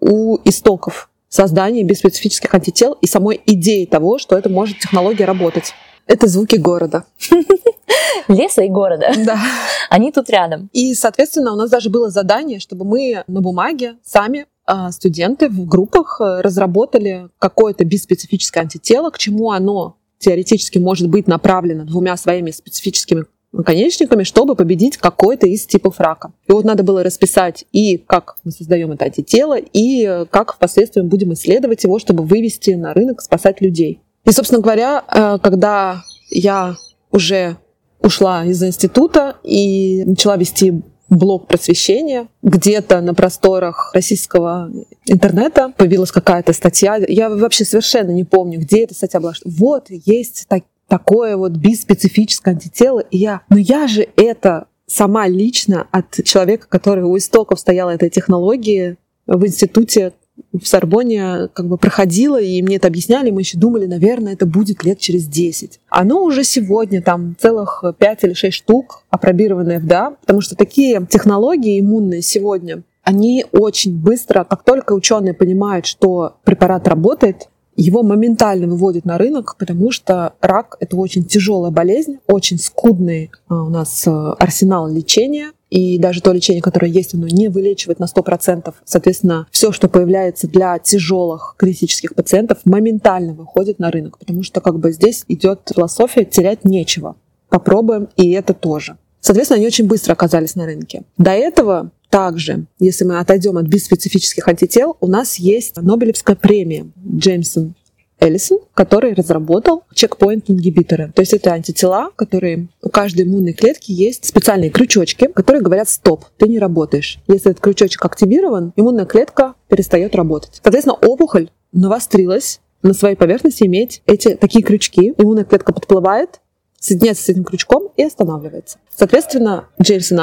у истоков создания биспецифических антител и самой идеи того, что это может технология работать. Это звуки города. Леса и города. Да. Они тут рядом. И, соответственно, у нас даже было задание, чтобы мы на бумаге сами а, студенты в группах э, разработали какое-то биспецифическое антитело, к чему оно теоретически может быть направлено двумя своими специфическими наконечниками, чтобы победить какой-то из типов рака. И вот надо было расписать и как мы создаем это антитело, и э, как впоследствии будем исследовать его, чтобы вывести на рынок, спасать людей. И, собственно говоря, э, когда я уже ушла из института и начала вести блок просвещения. Где-то на просторах российского интернета появилась какая-то статья. Я вообще совершенно не помню, где эта статья была. Вот, есть так, такое вот биспецифическое антитело. И я, ну я же это сама лично от человека, который у истоков стояла этой технологии в институте в Сорбоне как бы проходила, и мне это объясняли, мы еще думали, наверное, это будет лет через 10. Оно уже сегодня там целых 5 или 6 штук опробированное ФДА, потому что такие технологии иммунные сегодня, они очень быстро, как только ученые понимают, что препарат работает, его моментально выводят на рынок, потому что рак — это очень тяжелая болезнь, очень скудный а, у нас э, арсенал лечения, и даже то лечение, которое есть, оно не вылечивает на 100%. Соответственно, все, что появляется для тяжелых критических пациентов, моментально выходит на рынок, потому что как бы здесь идет философия терять нечего. Попробуем и это тоже. Соответственно, они очень быстро оказались на рынке. До этого также, если мы отойдем от биспецифических антител, у нас есть Нобелевская премия Джеймсон Эллисон, который разработал чекпоинт-ингибиторы. То есть это антитела, которые у каждой иммунной клетки есть специальные крючочки, которые говорят «стоп, ты не работаешь». Если этот крючочек активирован, иммунная клетка перестает работать. Соответственно, опухоль навострилась на своей поверхности иметь эти такие крючки. Иммунная клетка подплывает, соединяется с этим крючком и останавливается. Соответственно, Джеймсон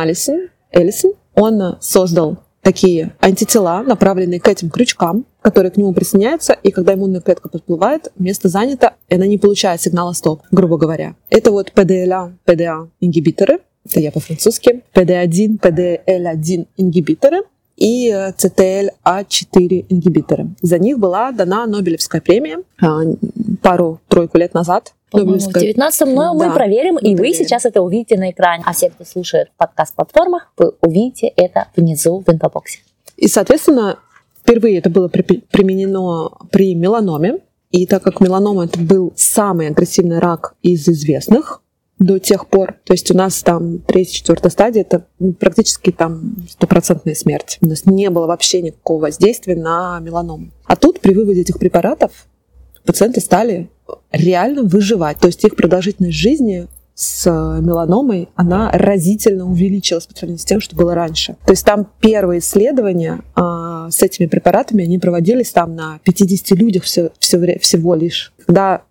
Эллисон, он создал такие антитела, направленные к этим крючкам, которые к нему присоединяются, и когда иммунная клетка подплывает, место занято, и она не получает сигнала стоп, грубо говоря. Это вот PDLA, PDA ингибиторы, это я по-французски, PD1, PDL1 ингибиторы, и CTLA4 ингибиторы. За них была дана Нобелевская премия а, пару-тройку лет назад. В 19 но да, мы проверим, и вы сейчас это увидите на экране. А все, кто слушает подкаст-платформах, вы увидите это внизу в инфобоксе. И, соответственно, впервые это было применено при меланоме. И так как меланома это был самый агрессивный рак из известных, до тех пор. То есть у нас там третья, четвертая стадия, это практически там стопроцентная смерть. У нас не было вообще никакого воздействия на меланому. А тут при выводе этих препаратов пациенты стали реально выживать. То есть их продолжительность жизни с меланомой, она разительно увеличилась по сравнению с тем, что было раньше. То есть там первые исследования а, с этими препаратами, они проводились там на 50 людях все, все, всего лишь. Когда,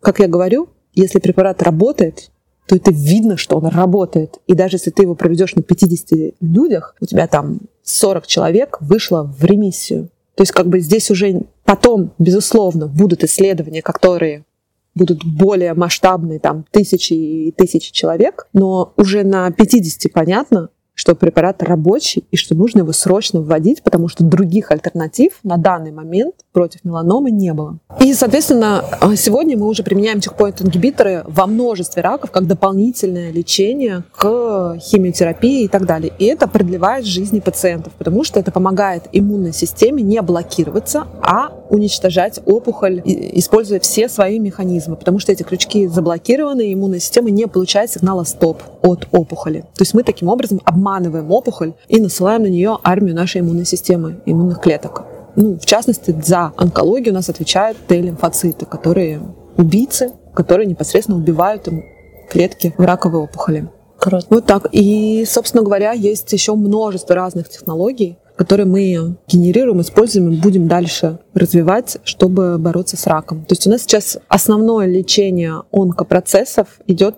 как я говорю, если препарат работает, то это видно, что он работает. И даже если ты его проведешь на 50 людях, у тебя там 40 человек вышло в ремиссию. То есть как бы здесь уже потом, безусловно, будут исследования, которые будут более масштабные, там, тысячи и тысячи человек, но уже на 50 понятно, что препарат рабочий и что нужно его срочно вводить, потому что других альтернатив на данный момент против меланомы не было. И, соответственно, а, сегодня мы уже применяем чекпоинт-ингибиторы во множестве раков как дополнительное лечение к химиотерапии и так далее. И это продлевает жизни пациентов, потому что это помогает иммунной системе не блокироваться, а уничтожать опухоль, используя все свои механизмы, потому что эти крючки заблокированы, и иммунная система не получает сигнала стоп от опухоли. То есть мы таким образом обманываем опухоль и насылаем на нее армию нашей иммунной системы, иммунных клеток. Ну, в частности, за онкологию у нас отвечают Т-лимфоциты, которые убийцы, которые непосредственно убивают клетки в раковой опухоли. Круто. Вот так. И, собственно говоря, есть еще множество разных технологий, которые мы генерируем, используем и будем дальше развивать, чтобы бороться с раком. То есть у нас сейчас основное лечение онкопроцессов идет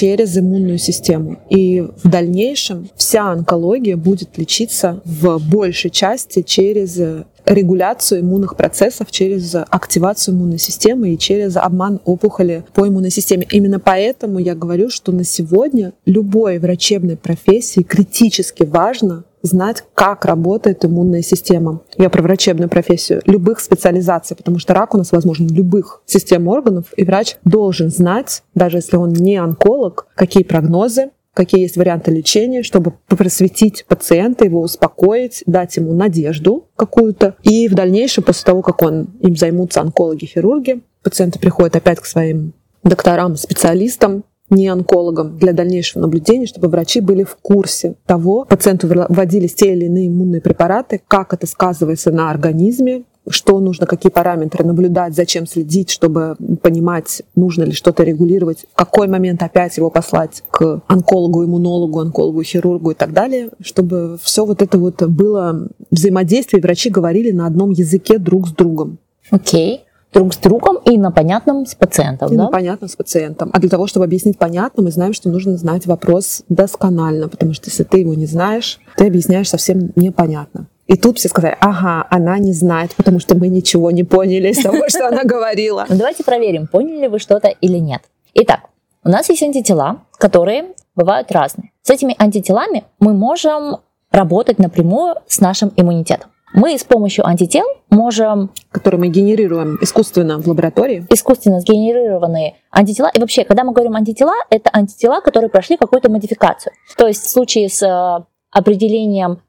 через иммунную систему. И в дальнейшем вся онкология будет лечиться в большей части через регуляцию иммунных процессов через активацию иммунной системы и через обман опухоли по иммунной системе. Именно поэтому я говорю, что на сегодня любой врачебной профессии критически важно знать, как работает иммунная система. Я про врачебную профессию, любых специализаций, потому что рак у нас возможен любых систем органов, и врач должен знать, даже если он не онколог, какие прогнозы, какие есть варианты лечения, чтобы просветить пациента, его успокоить, дать ему надежду какую-то. И в дальнейшем, после того, как он им займутся онкологи, хирурги, пациенты приходят опять к своим докторам, специалистам, не онкологам для дальнейшего наблюдения, чтобы врачи были в курсе того, пациенту вводились те или иные иммунные препараты, как это сказывается на организме, что нужно, какие параметры наблюдать, зачем следить, чтобы понимать, нужно ли что-то регулировать, в какой момент опять его послать к онкологу, иммунологу, онкологу, хирургу и так далее, чтобы все вот это вот было взаимодействие, врачи говорили на одном языке друг с другом. Окей. Okay друг с другом и на понятном с пациентом. И да? на понятном с пациентом. А для того, чтобы объяснить понятно, мы знаем, что нужно знать вопрос досконально, потому что если ты его не знаешь, ты объясняешь совсем непонятно. И тут все сказали, ага, она не знает, потому что мы ничего не поняли из того, что она говорила. Ну, давайте проверим, поняли вы что-то или нет. Итак, у нас есть антитела, которые бывают разные. С этими антителами мы можем работать напрямую с нашим иммунитетом. Мы с помощью антител можем... Которые мы генерируем искусственно в лаборатории. Искусственно сгенерированные антитела. И вообще, когда мы говорим антитела, это антитела, которые прошли какую-то модификацию. То есть в случае с э, определением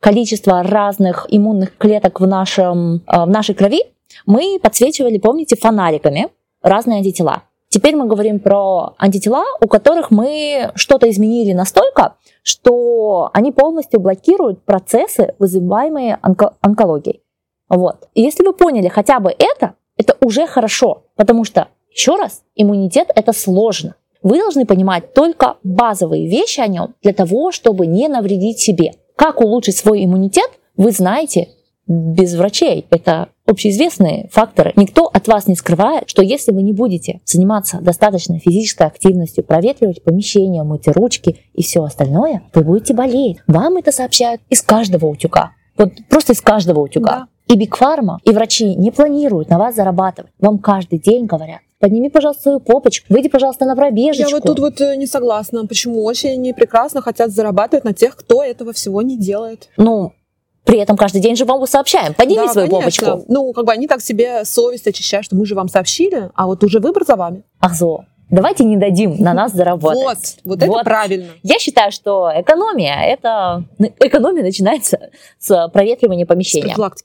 количества разных иммунных клеток в, нашем, э, в нашей крови, мы подсвечивали, помните, фонариками разные антитела. Теперь мы говорим про антитела, у которых мы что-то изменили настолько, что они полностью блокируют процессы, вызываемые онко- онкологией. Вот. И если вы поняли хотя бы это, это уже хорошо, потому что, еще раз, иммунитет это сложно. Вы должны понимать только базовые вещи о нем для того, чтобы не навредить себе. Как улучшить свой иммунитет, вы знаете без врачей. Это общеизвестные факторы. Никто от вас не скрывает, что если вы не будете заниматься достаточной физической активностью, проветривать помещение, мыть ручки и все остальное, вы будете болеть. Вам это сообщают из каждого утюга. Вот просто из каждого утюга. Да. И Бигфарма, и врачи не планируют на вас зарабатывать. Вам каждый день говорят, подними, пожалуйста, свою попочку, выйди, пожалуйста, на пробежечку. Я вот тут вот э, не согласна. Почему очень они прекрасно хотят зарабатывать на тех, кто этого всего не делает? Ну, при этом каждый день же вам сообщаем. Подними да, свою конечно. попочку. Ну, как бы они так себе совесть очищают, что мы же вам сообщили, а вот уже выбор за вами. Ах, зо. Давайте не дадим на нас заработать. Вот, вот, вот это правильно. Я считаю, что экономия, это экономия начинается с проветривания помещения. С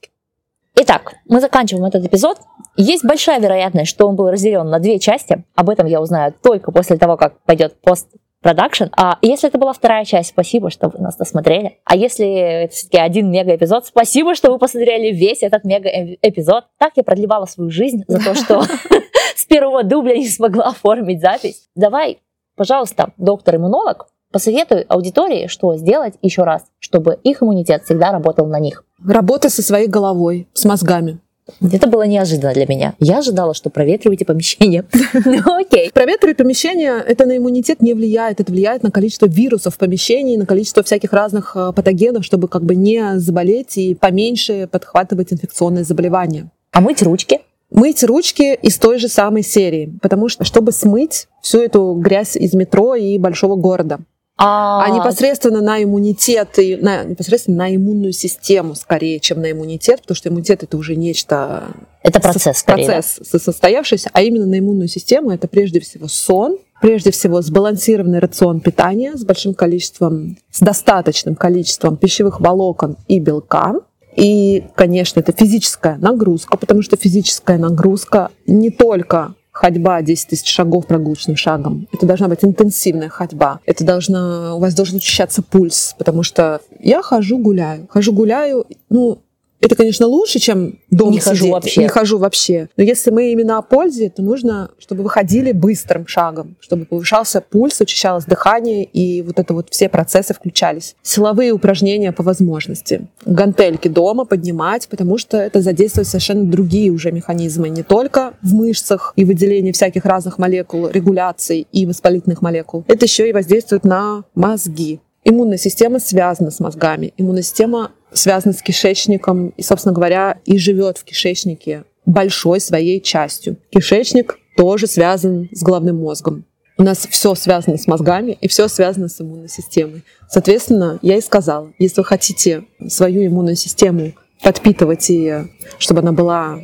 Итак, мы заканчиваем этот эпизод. Есть большая вероятность, что он был разделен на две части. Об этом я узнаю только после того, как пойдет пост продакшн. А если это была вторая часть, спасибо, что вы нас досмотрели. А если это все-таки один мега-эпизод, спасибо, что вы посмотрели весь этот мега-эпизод. Так я продлевала свою жизнь за то, что с первого дубля не смогла оформить запись. Давай, пожалуйста, доктор-иммунолог, посоветуй аудитории, что сделать еще раз, чтобы их иммунитет всегда работал на них. Работа со своей головой, с мозгами. Это было неожиданно для меня. Я ожидала, что проветриваете помещение. Ну окей. Проветривать помещение, это на иммунитет не влияет. Это влияет на количество вирусов в помещении, на количество всяких разных э, патогенов, чтобы как бы не заболеть и поменьше подхватывать инфекционные заболевания. А мыть ручки? мыть ручки из той же самой серии, потому что чтобы смыть всю эту грязь из метро и большого города. А, а непосредственно на иммунитет и на, непосредственно на иммунную систему скорее, чем на иммунитет, потому что иммунитет это уже нечто это процесс, со, скорее, процесс да? состоявшийся, а именно на иммунную систему это прежде всего сон, прежде всего сбалансированный рацион питания с большим количеством, с достаточным количеством пищевых волокон и белка, и, конечно, это физическая нагрузка, потому что физическая нагрузка не только ходьба 10 тысяч шагов прогулочным шагом. Это должна быть интенсивная ходьба. Это должна, у вас должен учащаться пульс, потому что я хожу гуляю. Хожу гуляю, ну, это, конечно, лучше, чем дома не сидеть. хожу вообще. Не хожу вообще. Но если мы именно о пользе, то нужно, чтобы вы ходили быстрым шагом, чтобы повышался пульс, учащалось дыхание, и вот это вот все процессы включались. Силовые упражнения по возможности. Гантельки дома поднимать, потому что это задействует совершенно другие уже механизмы. Не только в мышцах и выделении всяких разных молекул, регуляций и воспалительных молекул. Это еще и воздействует на мозги. Иммунная система связана с мозгами. Иммунная система связана с кишечником и, собственно говоря, и живет в кишечнике большой своей частью. Кишечник тоже связан с головным мозгом. У нас все связано с мозгами и все связано с иммунной системой. Соответственно, я и сказала, если вы хотите свою иммунную систему подпитывать и чтобы она была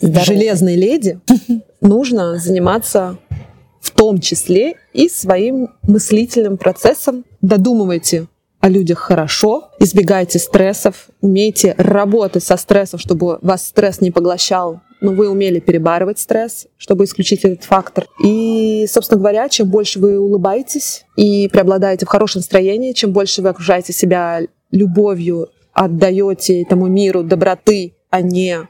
Здорово. железной леди, нужно заниматься в том числе и своим мыслительным процессом. Додумывайте о людях хорошо, избегайте стрессов, умейте работать со стрессом, чтобы вас стресс не поглощал, но вы умели перебарывать стресс, чтобы исключить этот фактор. И, собственно говоря, чем больше вы улыбаетесь и преобладаете в хорошем настроении, чем больше вы окружаете себя любовью, отдаете этому миру доброты, а не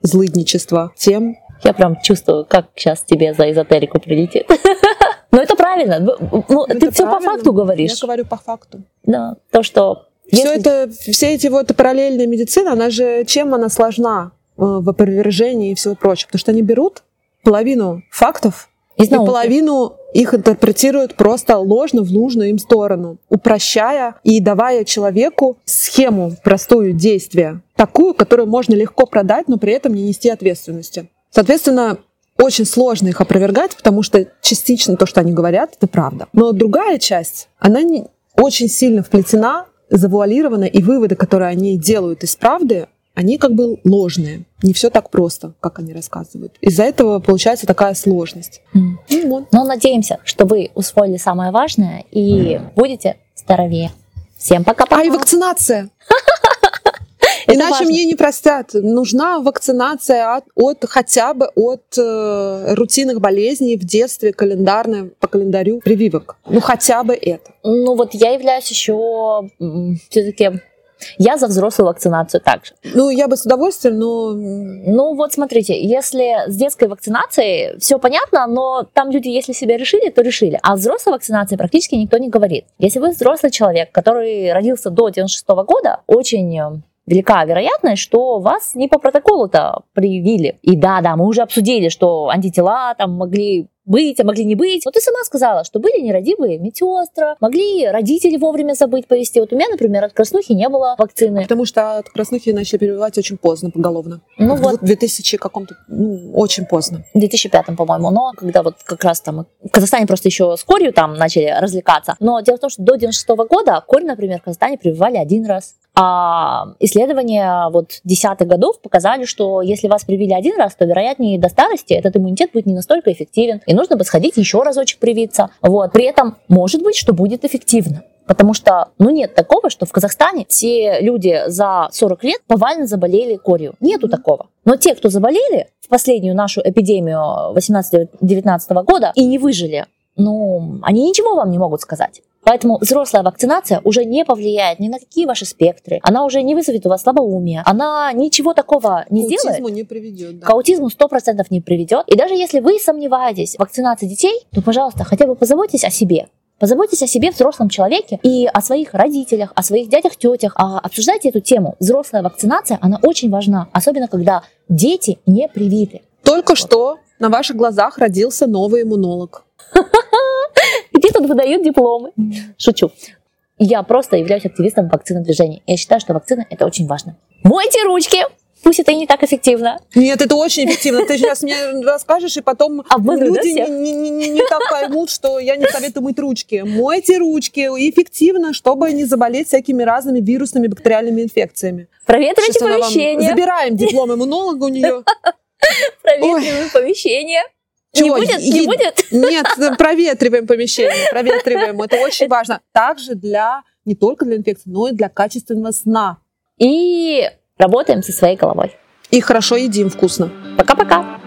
злыдничества, тем я прям чувствую, как сейчас тебе за эзотерику прилетит. Но это правильно. Ну, ты все по факту говоришь. Я говорю по факту. Да, то, что... Все, это, все эти вот параллельные медицины, она же, чем она сложна э, в опровержении и всего прочего? Потому что они берут половину фактов и половину их интерпретируют просто ложно в нужную им сторону, упрощая и давая человеку схему простую действия, такую, которую можно легко продать, но при этом не нести ответственности. Соответственно, очень сложно их опровергать, потому что частично то, что они говорят, это правда. Но другая часть, она не очень сильно вплетена, завуалирована, и выводы, которые они делают из правды, они как бы ложные. Не все так просто, как они рассказывают. Из-за этого получается такая сложность. Mm. Ну, вот. Но надеемся, что вы усвоили самое важное и будете здоровее. Всем пока-пока. А и вакцинация. Иначе важно. мне не простят. Нужна вакцинация от, от хотя бы от э, рутинных болезней в детстве, календарная, по календарю прививок. Ну, хотя бы это. Ну, вот я являюсь еще все-таки я за взрослую вакцинацию также. Ну, я бы с удовольствием, но... Ну, вот смотрите, если с детской вакцинацией все понятно, но там люди, если себя решили, то решили. А взрослой вакцинации практически никто не говорит. Если вы взрослый человек, который родился до 96 -го года, очень велика вероятность, что вас не по протоколу-то привили. И да, да, мы уже обсудили, что антитела там могли быть, а могли не быть. Вот ты сама сказала, что были нерадивые медсестры, могли родители вовремя забыть повести. Вот у меня, например, от краснухи не было вакцины. Потому что от краснухи начали прививать очень поздно, поголовно. Ну вот. В 2000 каком-то, ну, очень поздно. В 2005, по-моему. Но когда вот как раз там в Казахстане просто еще с корью там начали развлекаться. Но дело в том, что до 96 -го года корь, например, в Казахстане прививали один раз. А исследования вот десятых годов показали, что если вас привили один раз, то вероятнее до старости этот иммунитет будет не настолько эффективен, и нужно бы сходить еще разочек привиться. Вот. При этом может быть, что будет эффективно. Потому что, ну, нет такого, что в Казахстане все люди за 40 лет повально заболели корью. Нету такого. Но те, кто заболели в последнюю нашу эпидемию 18-19 года и не выжили, ну, они ничего вам не могут сказать. Поэтому взрослая вакцинация уже не повлияет ни на какие ваши спектры. Она уже не вызовет у вас слабоумие. Она ничего такого не сделает. К аутизму не приведет. Да. К аутизму 100% не приведет. И даже если вы сомневаетесь в вакцинации детей, то, пожалуйста, хотя бы позаботьтесь о себе. Позаботьтесь о себе, взрослом человеке, и о своих родителях, о своих дядях, тетях. А обсуждайте эту тему. Взрослая вакцинация, она очень важна, особенно когда дети не привиты. Только вот. что на ваших глазах родился новый иммунолог. Где тут выдают дипломы? Шучу. Я просто являюсь активистом вакцины движения. Я считаю, что вакцина это очень важно. Мойте ручки! Пусть это и не так эффективно. Нет, это очень эффективно. Ты сейчас мне расскажешь, и потом Обмануть, да, люди всех? не, не- не- не так поймут, что я не советую мыть ручки. Мойте ручки эффективно, чтобы не заболеть всякими разными вирусными бактериальными инфекциями. Проветривайте помещение. Забираем диплом иммунолога у нее. Проветриваем помещение. Не Чего, будет? Не е- будет? Нет, проветриваем помещение, проветриваем. Это очень важно. Также для не только для инфекции, но и для качественного сна. И работаем со своей головой. И хорошо едим вкусно. Пока-пока.